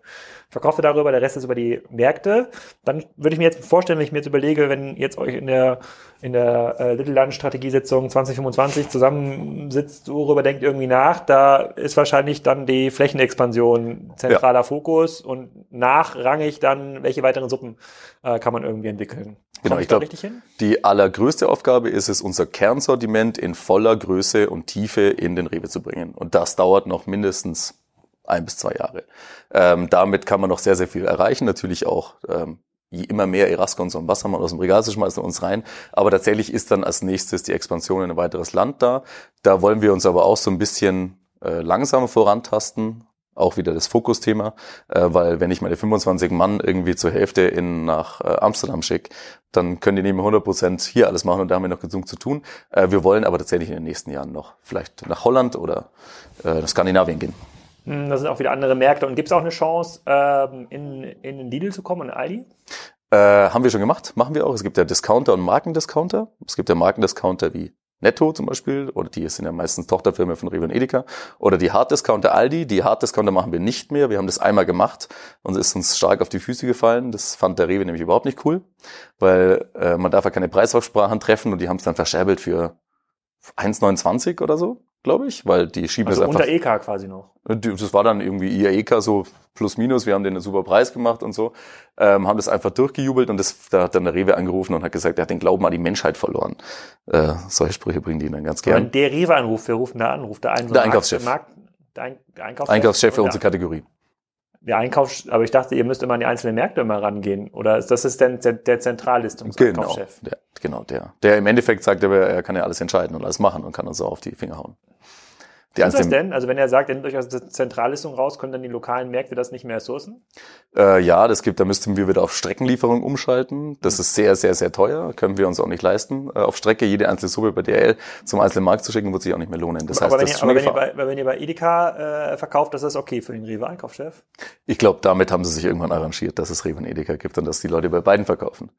verkauft ihr darüber, der Rest ist über die Märkte. Dann würde ich mir jetzt vorstellen, wenn ich mir jetzt überlege, wenn jetzt euch in der in der äh, Little Lunch Strategiesitzung 2025 zusammensitzt, worüber denkt irgendwie nach, da ist wahrscheinlich dann die Flächenexpansion zentraler ja. Fokus und nachrangig dann, welche weiteren Suppen äh, kann man irgendwie entwickeln. Genau, ich glaube, die allergrößte Aufgabe ist es, unser Kernsortiment in voller Größe und Tiefe in den Rewe zu bringen. Und das dauert noch mindestens ein bis zwei Jahre. Ähm, damit kann man noch sehr, sehr viel erreichen. Natürlich auch ähm, immer mehr Eraskons und Wassermann aus dem Regal zu schmeißen uns rein. Aber tatsächlich ist dann als nächstes die Expansion in ein weiteres Land da. Da wollen wir uns aber auch so ein bisschen äh, langsam vorantasten auch wieder das Fokusthema, äh, weil wenn ich meine 25 Mann irgendwie zur Hälfte in nach äh, Amsterdam schicke, dann können die nicht mehr 100 Prozent hier alles machen und da haben wir noch genug zu tun. Äh, wir wollen aber tatsächlich in den nächsten Jahren noch vielleicht nach Holland oder äh, nach Skandinavien gehen. Hm, das sind auch wieder andere Märkte. Und gibt es auch eine Chance, ähm, in, in den Lidl zu kommen und Aldi? Äh, haben wir schon gemacht, machen wir auch. Es gibt ja Discounter und Markendiscounter. Es gibt ja Markendiscounter wie Netto zum Beispiel, oder die sind ja meistens Tochterfirmen von Rewe und Edeka, oder die Harddiscounter Aldi. Die Harddiscounter machen wir nicht mehr. Wir haben das einmal gemacht und es ist uns stark auf die Füße gefallen. Das fand der Rewe nämlich überhaupt nicht cool, weil äh, man darf ja keine Preisaussprachen treffen und die haben es dann verscherbelt für 1,29 oder so glaube ich, weil die schieben Also das einfach. unter EK quasi noch. Das war dann irgendwie IAEK so plus minus. Wir haben denen einen super Preis gemacht und so. Ähm, haben das einfach durchgejubelt und das, da hat dann der Rewe angerufen und hat gesagt, er hat den Glauben an die Menschheit verloren. Äh, solche Sprüche bringen die dann ganz Wenn gern. der Rewe anruft, wer ruft denn da an? Ruft da einen so Der Einkaufschef. Markt, der, Ein, der Einkaufschef? Einkaufschef für unsere Kategorie. Der Einkauf, aber ich dachte, ihr müsst immer an die einzelnen Märkte immer rangehen. Oder ist das ist denn der, der Genau, der, genau der. Der im Endeffekt sagt, er kann ja alles entscheiden und alles machen und kann uns so auf die Finger hauen. Die Ist das denn? Also wenn er sagt, er nimmt euch aus der Zentrallistung raus, können dann die lokalen Märkte das nicht mehr sourcen? äh, ja, das gibt, da müssten wir wieder auf Streckenlieferung umschalten. Das ist sehr, sehr, sehr teuer. Können wir uns auch nicht leisten. Äh, auf Strecke jede einzelne Suppe bei DL zum einzelnen Markt zu schicken, wird sich auch nicht mehr lohnen. Das heißt, aber wenn, das ihr, ist schon aber wenn, ihr bei, wenn ihr bei Edeka äh, verkauft, das ist okay für den Rewe-Einkaufschef? Ich glaube, damit haben sie sich irgendwann arrangiert, dass es Rewe und Edeka gibt und dass die Leute bei beiden verkaufen.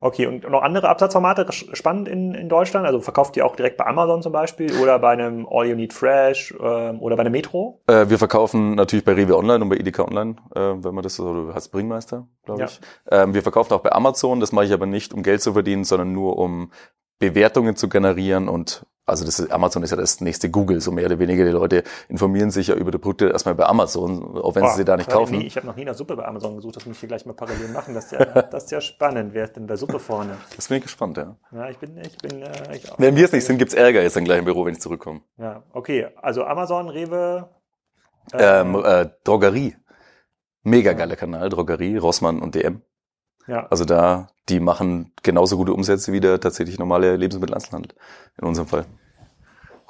Okay, und noch andere Absatzformate spannend in, in Deutschland? Also verkauft ihr auch direkt bei Amazon zum Beispiel oder bei einem All You Need Fresh ähm, oder bei einem Metro? Äh, wir verkaufen natürlich bei Rewe Online und bei Edeka Online, äh, wenn man das so, oder heißt Bringmeister, glaube Ja. ich. Ähm, wir verkaufen auch bei Amazon, das mache ich aber nicht, um Geld zu verdienen, sondern nur um Bewertungen zu generieren und also das ist, Amazon ist ja das nächste Google, so mehr oder weniger. Die Leute informieren sich ja über die Produkte erstmal bei Amazon, auch wenn Boah, sie sie da nicht kaufen. Nie, ich habe noch nie nach Suppe bei Amazon gesucht, das muss ich hier gleich mal parallel machen. Das ist ja, das ist ja spannend. Wer ist denn bei Suppe vorne? Das bin ich gespannt, ja. Ja, ich bin, ich bin, äh, ich auch. Wenn wir es nicht sind, gibt's Ärger jetzt dann gleich im Büro, wenn ich zurückkomme. Ja, okay. Also Amazon, Rewe. äh, Ähm, äh, Drogerie. Mega geiler Kanal, Drogerie, Rossmann und DM. Ja. Also da, die machen genauso gute Umsätze wie der tatsächlich normale Lebensmitteleinzelhandel. In unserem Fall.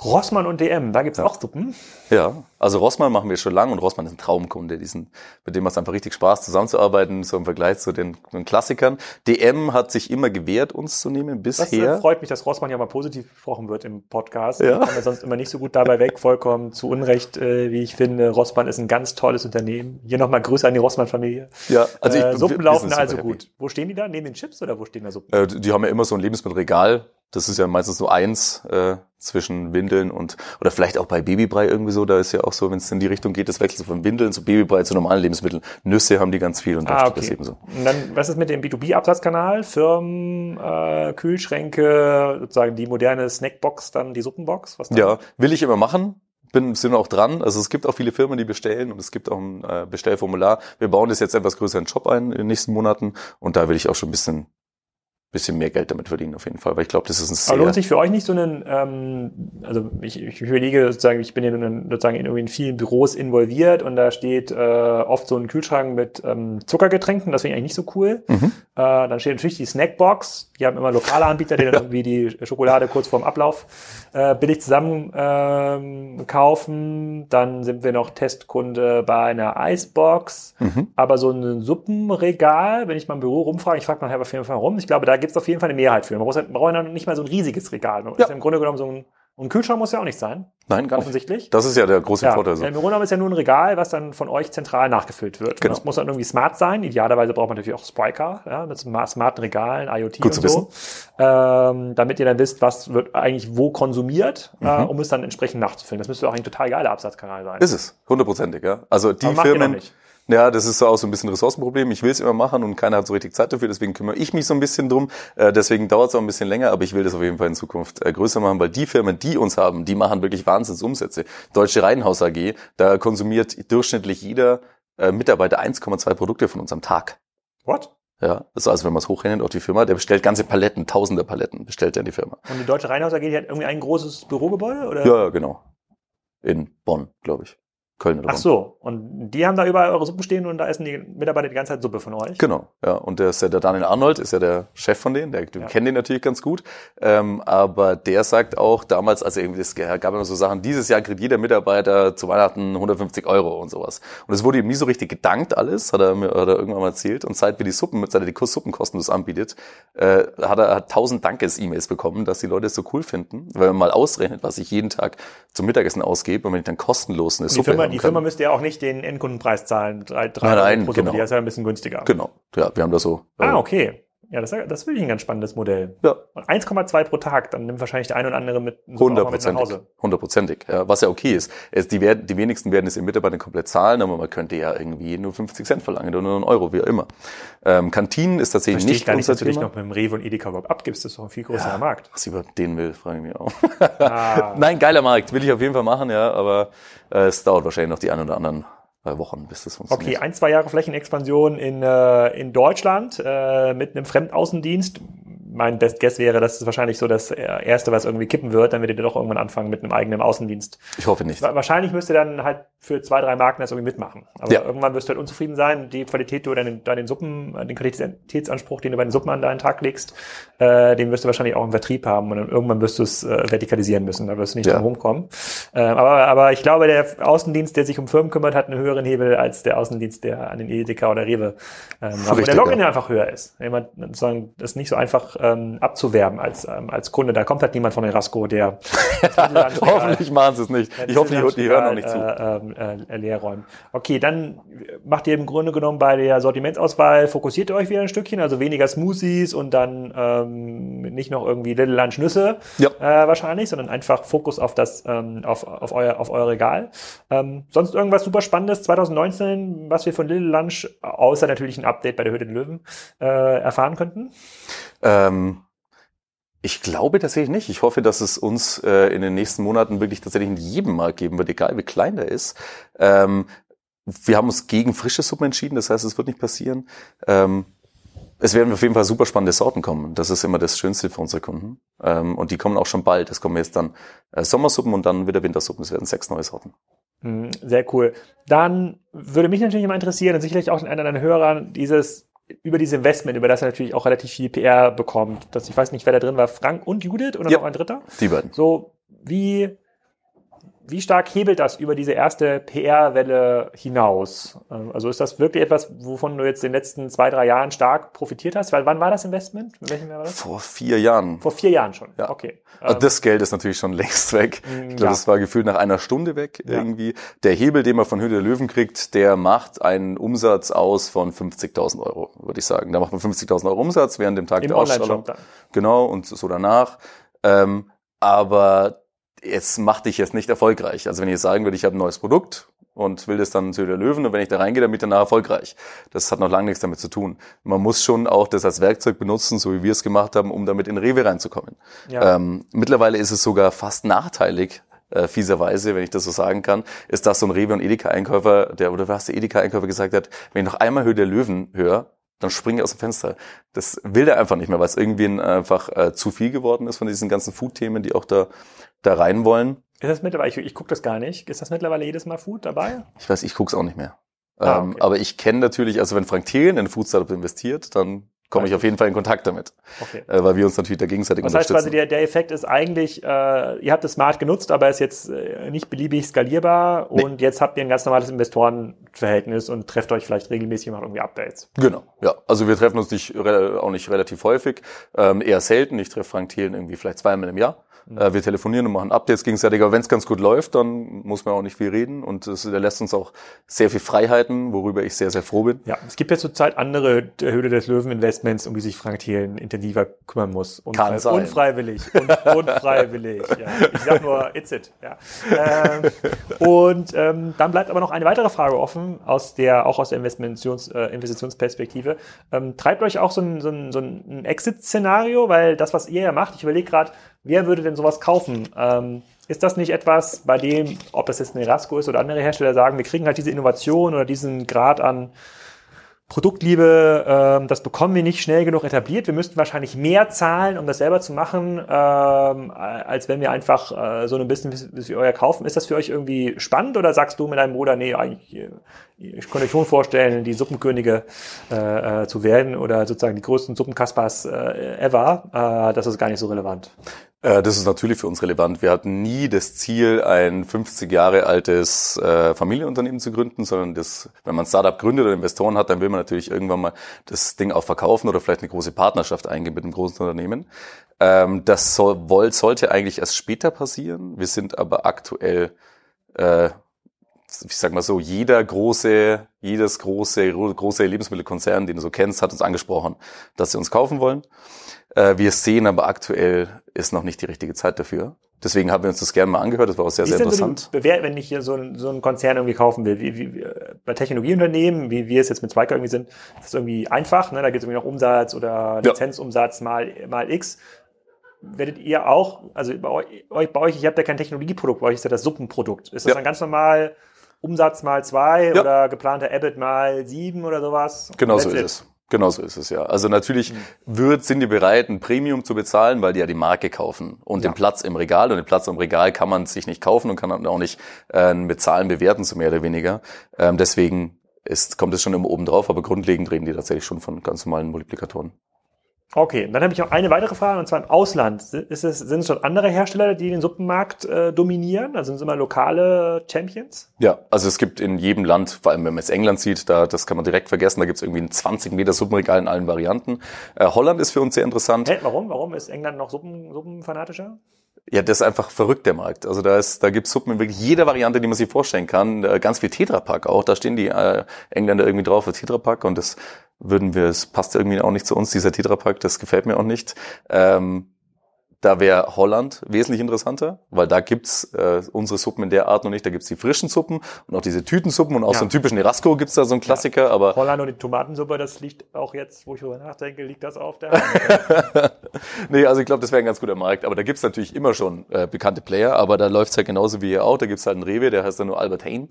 Rossmann und DM, da gibt's Ja. auch Suppen. Ja, also Rossmann machen wir schon lange und Rossmann ist ein Traumkunde. Die sind, mit dem macht es einfach richtig Spaß, zusammenzuarbeiten, so im Vergleich zu den, den Klassikern. DM hat sich immer gewehrt, uns zu nehmen Das äh, bisher. freut mich, dass Rossmann ja mal positiv besprochen wird im Podcast. Ja. Ich komme ja sonst immer nicht so gut dabei weg, vollkommen zu Unrecht, äh, wie ich finde. Rossmann ist ein ganz tolles Unternehmen. Hier nochmal Grüße an die Rossmann-Familie. Ja, also ich, äh, wir- Suppen wir laufen da also happy. gut. Wo stehen die da? Neben den Chips oder wo stehen da Suppen? Äh, die haben ja immer so ein Lebensmittelregal. Das ist ja meistens nur eins äh, zwischen Windeln und oder vielleicht auch bei Babybrei irgendwie so. Da ist ja auch so, wenn es in die Richtung geht, das wechselt so von Windeln zu Babybrei zu normalen Lebensmitteln. Nüsse haben die ganz viel und da Ah, steht das okay. eben so. Und dann, was ist mit dem B2B-Absatzkanal? Firmen, äh, Kühlschränke, sozusagen die moderne Snackbox, dann die Suppenbox? Was dann? Ja, will ich immer machen. Bin, sind auch dran. Also es gibt auch viele Firmen, die bestellen und es gibt auch ein äh, Bestellformular. Wir bauen das jetzt etwas größer in den Shop ein in den nächsten Monaten und da will ich auch schon ein bisschen, bisschen mehr Geld damit verdienen auf jeden Fall, weil ich glaube, das ist ein sehr... Aber lohnt sich für euch nicht so einen, ähm, also ich, ich überlege sozusagen, ich bin ja sozusagen in, irgendwie in vielen Büros involviert und da steht äh, oft so ein Kühlschrank mit ähm, Zuckergetränken, das finde ich eigentlich nicht so cool. Mhm. Äh, dann steht natürlich die Snackbox, die haben immer lokale Anbieter, die dann irgendwie die Schokolade kurz vorm Ablauf äh, billig zusammen ähm, kaufen. Dann sind wir noch Testkunde bei einer Icebox. Mhm. Aber so ein Suppenregal, wenn ich mal im Büro rumfrage, ich frage nachher auf jeden Fall rum, ich glaube, da gibt es auf jeden Fall eine Mehrheit für. Man braucht, man braucht ja nicht mal so ein riesiges Regal. Ja. im Grunde genommen so ein, und ein Kühlschrank muss ja auch nicht sein, Nein, gar nicht. offensichtlich. Das ist ja der große Ja, Vorteil. So. Im Grunde genommen ist ja nur ein Regal, was dann von euch zentral nachgefüllt wird. Und Genau. Das muss dann irgendwie smart sein. Idealerweise braucht man natürlich auch Spriker, ja, mit sma- smarten Regalen, IoT Gut und zu so. Ähm, damit ihr dann wisst, was wird eigentlich wo konsumiert, äh, Mhm. um es dann entsprechend nachzufüllen. Das müsste auch ein total geiler Absatzkanal sein. Ist es, hundertprozentig, ja. Also die Firmen, nicht. Ja, das ist so auch so ein bisschen ein Ressourcenproblem. Ich will es immer machen und keiner hat so richtig Zeit dafür, deswegen kümmere ich mich so ein bisschen drum. Äh, deswegen dauert es auch ein bisschen länger, aber ich will das auf jeden Fall in Zukunft äh, größer machen, weil die Firmen, die uns haben, die machen wirklich Wahnsinnsumsätze. Deutsche Reihenhaus AG, da konsumiert durchschnittlich jeder äh, Mitarbeiter 1,2 Produkte von uns am Tag. What? Ja, das ist also, wenn man es hochrechnet auf die Firma, der bestellt ganze Paletten, tausende Paletten, bestellt er in die Firma. Und die Deutsche Rheinhaus AG, die hat irgendwie ein großes Bürogebäude? Oder? Ja, ja, genau. In Bonn, glaube ich. Köln oder Ach so, und die haben da überall eure Suppen stehen und da essen die Mitarbeiter die ganze Zeit Suppe von euch? Genau, ja. Und der, ist ja der Daniel Arnold ist ja der Chef von denen, der, wir Ja. kennen den natürlich ganz gut. Ähm, aber der sagt auch damals, also irgendwie, es gab immer so Sachen, dieses Jahr kriegt jeder Mitarbeiter zu Weihnachten 150 Euro und sowas. Und es wurde ihm nie so richtig gedankt alles, hat er mir hat er irgendwann mal erzählt. Und seit wir die Suppen, seit er die Suppen kostenlos anbietet, äh, hat er hat 1000 Dankes-E-Mails bekommen, dass die Leute es so cool finden, weil man mal ausrechnet, was ich jeden Tag zum Mittagessen ausgebe und wenn ich dann kostenlos eine Die Suppe Firma, die kann. Firma müsste ja auch nicht den Endkundenpreis zahlen. Drei, drei Nein, nein, Euro pro genau. Die ist ja ein bisschen günstiger. Genau, ja, wir haben da so. äh, Ah, okay. Ja, das, das ist wirklich ein ganz spannendes Modell. Ja. 1,2 pro Tag, dann nimmt wahrscheinlich der ein oder andere mit hundertprozentig. Hundertprozentig, ja, was ja okay ist. Es, die, werden, die wenigsten werden es im Mitarbeiter komplett zahlen, aber man könnte ja irgendwie nur 50 Cent verlangen oder nur einen Euro, wie auch immer. Ähm, Kantinen ist tatsächlich Verstehe nicht gar nicht, unser dass du dich Thema. noch mit dem Rewe und Edeka überhaupt abgibst. Das ist doch ein viel größerer Markt. Was über den will, frage ich mich auch. Ah. Nein, geiler Markt, will ich auf jeden Fall machen, ja, aber äh, es dauert wahrscheinlich noch die ein oder anderen Wochen, bis das Okay, funktioniert. ein, zwei Jahre Flächenexpansion in, äh, in Deutschland äh, mit einem Fremdaußendienst. Mein Best Guess wäre, das ist wahrscheinlich so das Erste, was irgendwie kippen wird. Dann werdet ihr doch irgendwann anfangen mit einem eigenen Außendienst. Ich hoffe nicht. Wa- Wahrscheinlich müsst ihr dann halt für zwei, drei Marken das irgendwie mitmachen. Aber Ja. irgendwann wirst du halt unzufrieden sein. Die Qualität, die du deinen, deinen Suppen, äh, den Qualitätsanspruch, den du bei den Suppen an deinen Tag legst, äh, den wirst du wahrscheinlich auch im Vertrieb haben. Und dann irgendwann wirst du es äh, vertikalisieren müssen. Da wirst du nicht Ja. drum rumkommen. Äh, aber, aber ich glaube, der Außendienst, der sich um Firmen kümmert, hat einen höheren Hebel als der Außendienst, der an den Edeka oder Rewe ähm, hat. Wo der Richtig, Login ja. einfach höher ist. Jemand, sozusagen, das ist nicht so einfach ähm, abzuwerben als, ähm, als Kunde. Da kommt halt niemand von Erasco, der Hoffentlich machen sie es nicht. Ich hoffe, die, die hören noch nicht zu. äh, äh, leer räumen. Okay, dann macht ihr im Grunde genommen bei der Sortimentsauswahl, fokussiert ihr euch wieder ein Stückchen, also weniger Smoothies und dann ähm, nicht noch irgendwie Little Lunch Nüsse Ja. äh, wahrscheinlich, sondern einfach Fokus auf das, ähm, auf, auf, euer, auf euer Regal. Ähm, sonst irgendwas super Spannendes 2019, was wir von Little Lunch, außer natürlich ein Update bei der Höhle der Löwen, äh, erfahren könnten? Ähm, ich glaube tatsächlich nicht. Ich hoffe, dass es uns äh, in den nächsten Monaten wirklich tatsächlich in jedem Markt geben wird, egal wie klein der ist. Ähm, wir haben uns gegen frische Suppen entschieden, das heißt, es wird nicht passieren. Ähm, es werden auf jeden Fall super spannende Sorten kommen. Das ist immer das Schönste für unsere Kunden. Ähm, und die kommen auch schon bald. Es kommen jetzt dann äh, Sommersuppen und dann wieder Wintersuppen. Es werden sechs neue Sorten. Hm, Sehr cool. Dann würde mich natürlich immer interessieren und sicherlich auch einer deiner Hörer dieses über dieses Investment, über das er natürlich auch relativ viel PR bekommt. Das, ich weiß nicht, wer da drin war, Frank und Judith oder Ja. noch ein Dritter? Die beiden. So, wie, wie stark hebelt das über diese erste PR-Welle hinaus? Ähm, Also ist das wirklich etwas, wovon du jetzt in den letzten zwei, drei Jahren stark profitiert hast? Weil wann war das Investment? In welchem Jahr war das? Vor vier Jahren. Vor vier Jahren schon. Ja. Okay. Also Ähm, das Geld ist natürlich schon längst weg. Mm, Ich glaube, ja. das war gefühlt nach einer Stunde weg Ja. irgendwie. Der Hebel, den man von Höhle der Löwen kriegt, der macht einen Umsatz aus von 50.000 Euro, würde ich sagen. Da macht man 50.000 Euro Umsatz während dem Tag Im der Ausstellung. Dann. Genau, und so danach. Ähm, aber es macht dich jetzt nicht erfolgreich. Also wenn ich jetzt sagen würde, ich habe ein neues Produkt und will das dann zu der Löwen und wenn ich da reingehe, dann bin ich danach erfolgreich. Das hat noch lange nichts damit zu tun. Man muss schon auch das als Werkzeug benutzen, so wie wir es gemacht haben, um damit in Rewe reinzukommen. Ja. Ähm, mittlerweile ist es sogar fast nachteilig, äh, fieserweise, wenn ich das so sagen kann, ist das so ein Rewe- und Edeka-Einkäufer, der, oder was der Edeka-Einkäufer gesagt hat, wenn ich noch einmal Höhe der Löwen höre, dann springe ich aus dem Fenster. Das will der einfach nicht mehr, weil es irgendwie ein- einfach äh, zu viel geworden ist von diesen ganzen Food-Themen, die auch da, da rein wollen. Ist das mittlerweile, ich, ich gucke das gar nicht, ist das mittlerweile jedes Mal Food dabei? Ich weiß, ich guck's auch nicht mehr. Ah, ähm, okay. aber ich kenne natürlich, also wenn Frank Thelen in ein Food-Startup investiert, dann komme ich auf jeden Fall in Kontakt damit, Okay. äh, weil wir uns natürlich da gegenseitig Das heißt unterstützen. quasi, der, der Effekt ist eigentlich, äh, ihr habt es smart genutzt, aber ist jetzt äh, nicht beliebig skalierbar Nee. und jetzt habt ihr ein ganz normales Investorenverhältnis und trefft euch vielleicht regelmäßig und macht irgendwie Updates. Genau, ja. Also wir treffen uns nicht, auch nicht relativ häufig, ähm, eher selten. Ich treffe Frank Thelen irgendwie vielleicht zweimal im Jahr. Äh, wir telefonieren und machen Updates gegenseitig. Aber wenn es ganz gut läuft, dann muss man auch nicht viel reden. Und es, lässt uns auch sehr viel Freiheiten, worüber ich sehr, sehr froh bin. Ja, es gibt ja zurzeit andere der Höhle des Löwen Investments, um die sich Frank Thelen intensiver kümmern muss. Kann sein. Unfreiwillig. Un unfreiwillig. Ja. Ich sag nur, it's it. Ja. Ähm, und ähm, dann bleibt aber noch eine weitere Frage offen, aus der, auch aus der Investitions, äh, Investitionsperspektive. Ähm, treibt euch auch so ein, so ein, so ein Exit-Szenario, weil das, was ihr ja macht, ich überlege gerade, wer würde denn sowas kaufen? Ähm, ist das nicht etwas, bei dem, ob das jetzt ein Erasco ist oder andere Hersteller sagen, wir kriegen halt diese Innovation oder diesen Grad an Produktliebe, ähm, das bekommen wir nicht schnell genug etabliert. Wir müssten wahrscheinlich mehr zahlen, um das selber zu machen, ähm, als wenn wir einfach äh, so ein Business wie, euer kaufen. Ist das für euch irgendwie spannend oder sagst du mit deinem Bruder, nee, eigentlich, äh, ich könnte euch schon vorstellen, die Suppenkönige äh, äh, zu werden oder sozusagen die größten Suppenkaspers äh, ever? Äh, das ist gar nicht so relevant. Äh, das ist natürlich für uns relevant. Wir hatten nie das Ziel, ein 50 Jahre altes äh, Familienunternehmen zu gründen, sondern das, wenn man ein Startup gründet oder Investoren hat, dann will man natürlich irgendwann mal das Ding auch verkaufen oder vielleicht eine große Partnerschaft eingehen mit einem großen Unternehmen. Ähm, das soll, sollte eigentlich erst später passieren. Wir sind aber aktuell äh, ich sag mal so, jeder große, jedes große, große Lebensmittelkonzern, den du so kennst, hat uns angesprochen, dass sie uns kaufen wollen. Äh, wir sehen aber aktuell ist noch nicht die richtige Zeit dafür. Deswegen haben wir uns das gerne mal angehört. Das war auch sehr, sehr interessant. So Bewert, wenn ich hier so, ein, so einen Konzern irgendwie kaufen will, wie, wie, bei Technologieunternehmen, wie wir es jetzt mit Zweiker irgendwie sind, ist das irgendwie einfach. Ne? Da geht es irgendwie noch Umsatz oder Lizenzumsatz ja. mal, mal X. Werdet ihr auch, also bei euch, bei euch ich habe ja kein Technologieprodukt, bei euch ist ja das Suppenprodukt. Ist das ja. dann ganz normal Umsatz mal zwei ja. oder geplanter EBIT mal sieben oder sowas? Genau so ist it. es. Genau so ist es ja. Also natürlich mhm. wird, sind die bereit, ein Premium zu bezahlen, weil die ja die Marke kaufen und ja. den Platz im Regal. Und den Platz im Regal kann man sich nicht kaufen und kann dann auch nicht äh, mit Zahlen bewerten, so mehr oder weniger. Ähm, deswegen ist, kommt es schon immer oben drauf, aber grundlegend reden die tatsächlich schon von ganz normalen Multiplikatoren. Okay, dann habe ich noch eine weitere Frage, und zwar im Ausland. Ist es, sind es schon andere Hersteller, die den Suppenmarkt äh, dominieren? Also sind es immer lokale Champions? Ja, also es gibt in jedem Land, vor allem wenn man jetzt England sieht, da das kann man direkt vergessen, da gibt es irgendwie ein 20 Meter Suppenregal in allen Varianten. Äh, Holland ist für uns sehr interessant. Hey, warum? Warum ist England noch Suppen, Suppenfanatischer? Ja, das ist einfach verrückt, der Markt. Also da ist, da gibt's Suppen in wirklich jeder Variante, die man sich vorstellen kann. Äh, ganz viel Tetrapack auch. Da stehen die äh, Engländer irgendwie drauf für Tetrapack und das würden wir, es passt irgendwie auch nicht zu uns, dieser Tetrapack, das gefällt mir auch nicht. Ähm, da wäre Holland wesentlich interessanter, weil da gibt's äh, unsere Suppen in der Art noch nicht. Da gibt's die frischen Suppen und auch diese Tütensuppen und auch ja. so einen typischen Erasco gibt's da so einen Klassiker. Ja. Aber Holland und die Tomatensuppe, das liegt auch jetzt, wo ich darüber nachdenke, liegt das auf der Hand. nee, also ich glaube, das wäre ein ganz guter Markt. Aber da gibt's natürlich immer schon äh, bekannte Player, aber da läuft's halt genauso wie hier auch. Da gibt's halt einen Rewe, der heißt dann nur Albert Hain.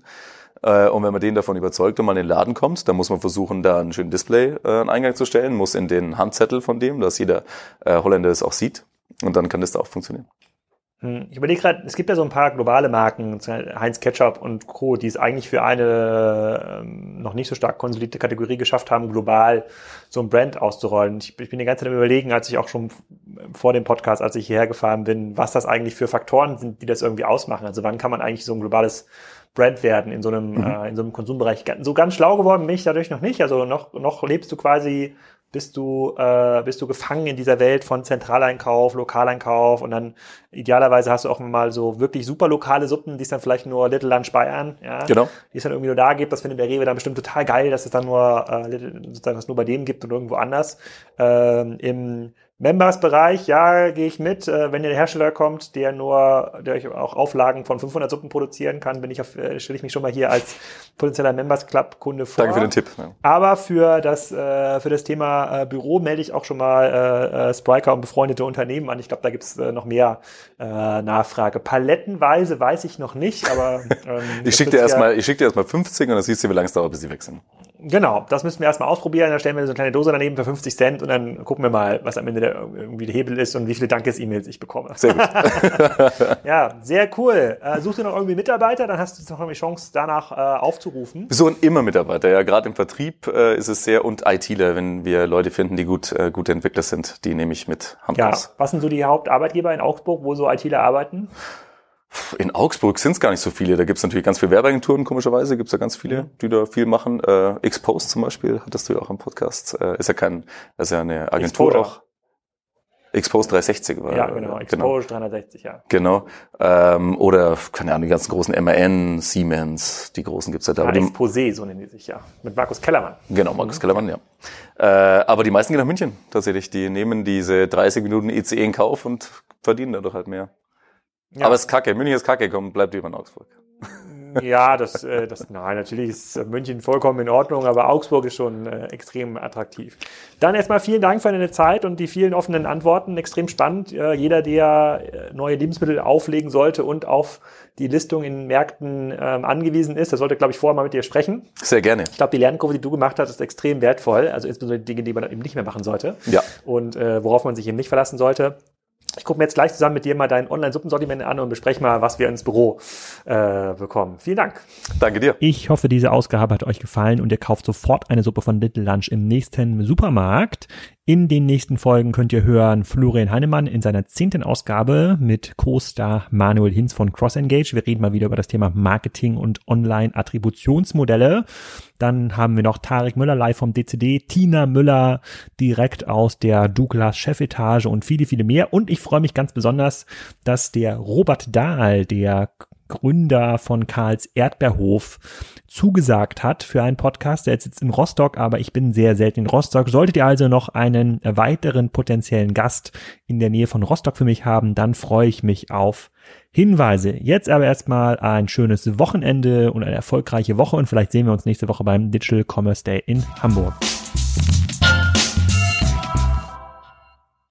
Äh, und wenn man den davon überzeugt und mal in den Laden kommt, dann muss man versuchen, da einen schönen Display äh, einen Eingang zu stellen, muss in den Handzettel von dem, dass jeder äh, Holländer es auch sieht. Und dann kann das da auch funktionieren. Hm, ich überlege gerade, es gibt ja so ein paar globale Marken, Heinz Ketchup und Co., die es eigentlich für eine ähm, noch nicht so stark konsolidierte Kategorie geschafft haben, global so ein Brand auszurollen. Ich, ich bin die ganze Zeit überlegen, als ich auch schon vor dem Podcast, als ich hierher gefahren bin, was das eigentlich für Faktoren sind, die das irgendwie ausmachen. Also wann kann man eigentlich so ein globales Brand werden in so einem, mhm. äh, in so einem Konsumbereich. So ganz schlau geworden bin ich dadurch noch nicht. Also noch, noch lebst du quasi bist du, äh, bist du gefangen in dieser Welt von Zentraleinkauf, Lokaleinkauf und dann idealerweise hast du auch mal so wirklich super lokale Suppen, die es dann vielleicht nur Little Lunch Bayern, ja, genau. die es dann irgendwie nur da gibt. Das findet der Rewe dann bestimmt total geil, dass es dann nur äh, sozusagen das nur bei denen gibt und irgendwo anders. Ähm, Im Members-Bereich, ja, gehe ich mit. Äh, wenn der Hersteller kommt, der nur, der euch auch Auflagen von 500 Suppen produzieren kann, bin ich auf, äh, stelle ich mich schon mal hier als potenzieller Members Club Kunde vor. Danke für den Tipp. Ja. Aber für das, äh, für das Thema Büro melde ich auch schon mal äh, Spriker und befreundete Unternehmen an. Ich glaube, da gibt's noch mehr äh, Nachfrage. Palettenweise weiß ich noch nicht, aber ähm, ich schicke dir erstmal, ich schicke dir erstmal 50 und dann siehst du, wie lange es dauert, bis sie sind. Genau, das müssen wir erstmal ausprobieren. Da stellen wir so eine kleine Dose daneben für 50 Cent und dann gucken wir mal, was am Ende der, irgendwie der Hebel ist und wie viele Dankes-E-Mails ich bekomme. Sehr gut. ja, sehr cool. Äh, such dir noch irgendwie Mitarbeiter, dann hast du noch eine Chance, danach äh, aufzurufen. Wir suchen immer Mitarbeiter, ja. Gerade im Vertrieb äh, ist es sehr und ITler, wenn wir Leute finden, die gut äh, gute Entwickler sind, die nehme ich mit Hand ja. aus. Was sind so die Hauptarbeitgeber in Augsburg, wo so ITler arbeiten? In Augsburg sind es gar nicht so viele. Da gibt es natürlich ganz viele Werbeagenturen, komischerweise gibt es da ganz viele, mhm. die da viel machen. Äh, Exposed zum Beispiel, hattest du ja auch im Podcast. Äh, ist ja kein, ist ja eine Agentur Exposure. auch. Expose 360 war. Ja, genau, Expose genau. 360, ja. Genau. Ähm, oder, keine Ahnung, die ganzen großen MAN, Siemens, die großen gibt's ja da. Ja, Exposé, so nennen die sich ja. Mit Markus Kellermann. Genau, Markus mhm. Kellermann, ja. Äh, aber die meisten gehen nach München, tatsächlich. Die nehmen diese 30 Minuten ICE in Kauf und verdienen dadurch halt mehr. Ja. Aber es ist kacke. München ist kacke. Komm, bleibt lieber in Augsburg. Ja, das, äh, das, nein, natürlich ist München vollkommen in Ordnung, aber Augsburg ist schon äh, extrem attraktiv. Dann erstmal vielen Dank für deine Zeit und die vielen offenen Antworten. Extrem spannend. Äh, jeder, der äh, neue Lebensmittel auflegen sollte und auf die Listung in Märkten ähm, angewiesen ist, der sollte, glaube ich, vorher mal mit dir sprechen. Sehr gerne. Ich glaube, die Lernkurve, die du gemacht hast, ist extrem wertvoll. Also insbesondere die Dinge, die man eben nicht mehr machen sollte. Ja. Und äh, worauf man sich eben nicht verlassen sollte. Ich gucke mir jetzt gleich zusammen mit dir mal dein Online-Suppensortiment an und bespreche mal, was wir ins Büro äh, bekommen. Vielen Dank. Danke dir. Ich hoffe, diese Ausgabe hat euch gefallen und ihr kauft sofort eine Suppe von Little Lunch im nächsten Supermarkt. In den nächsten Folgen könnt ihr hören Florian Heinemann in seiner zehnten Ausgabe mit Co-Star Manuel Hinz von CrossEngage. Wir reden mal wieder über das Thema Marketing und Online-Attributionsmodelle. Dann haben wir noch Tarek Müller live vom DCD, Tina Müller direkt aus der Douglas Chefetage und viele, viele mehr. Und ich freue mich ganz besonders, dass der Robert Dahl, der Gründer von Karls Erdbeerhof, zugesagt hat für einen Podcast. Der sitzt in Rostock, aber ich bin sehr selten in Rostock. Solltet ihr also noch einen weiteren potenziellen Gast in der Nähe von Rostock für mich haben, dann freue ich mich auf Hinweise. Jetzt aber erstmal ein schönes Wochenende und eine erfolgreiche Woche und vielleicht sehen wir uns nächste Woche beim Digital Commerce Day in Hamburg.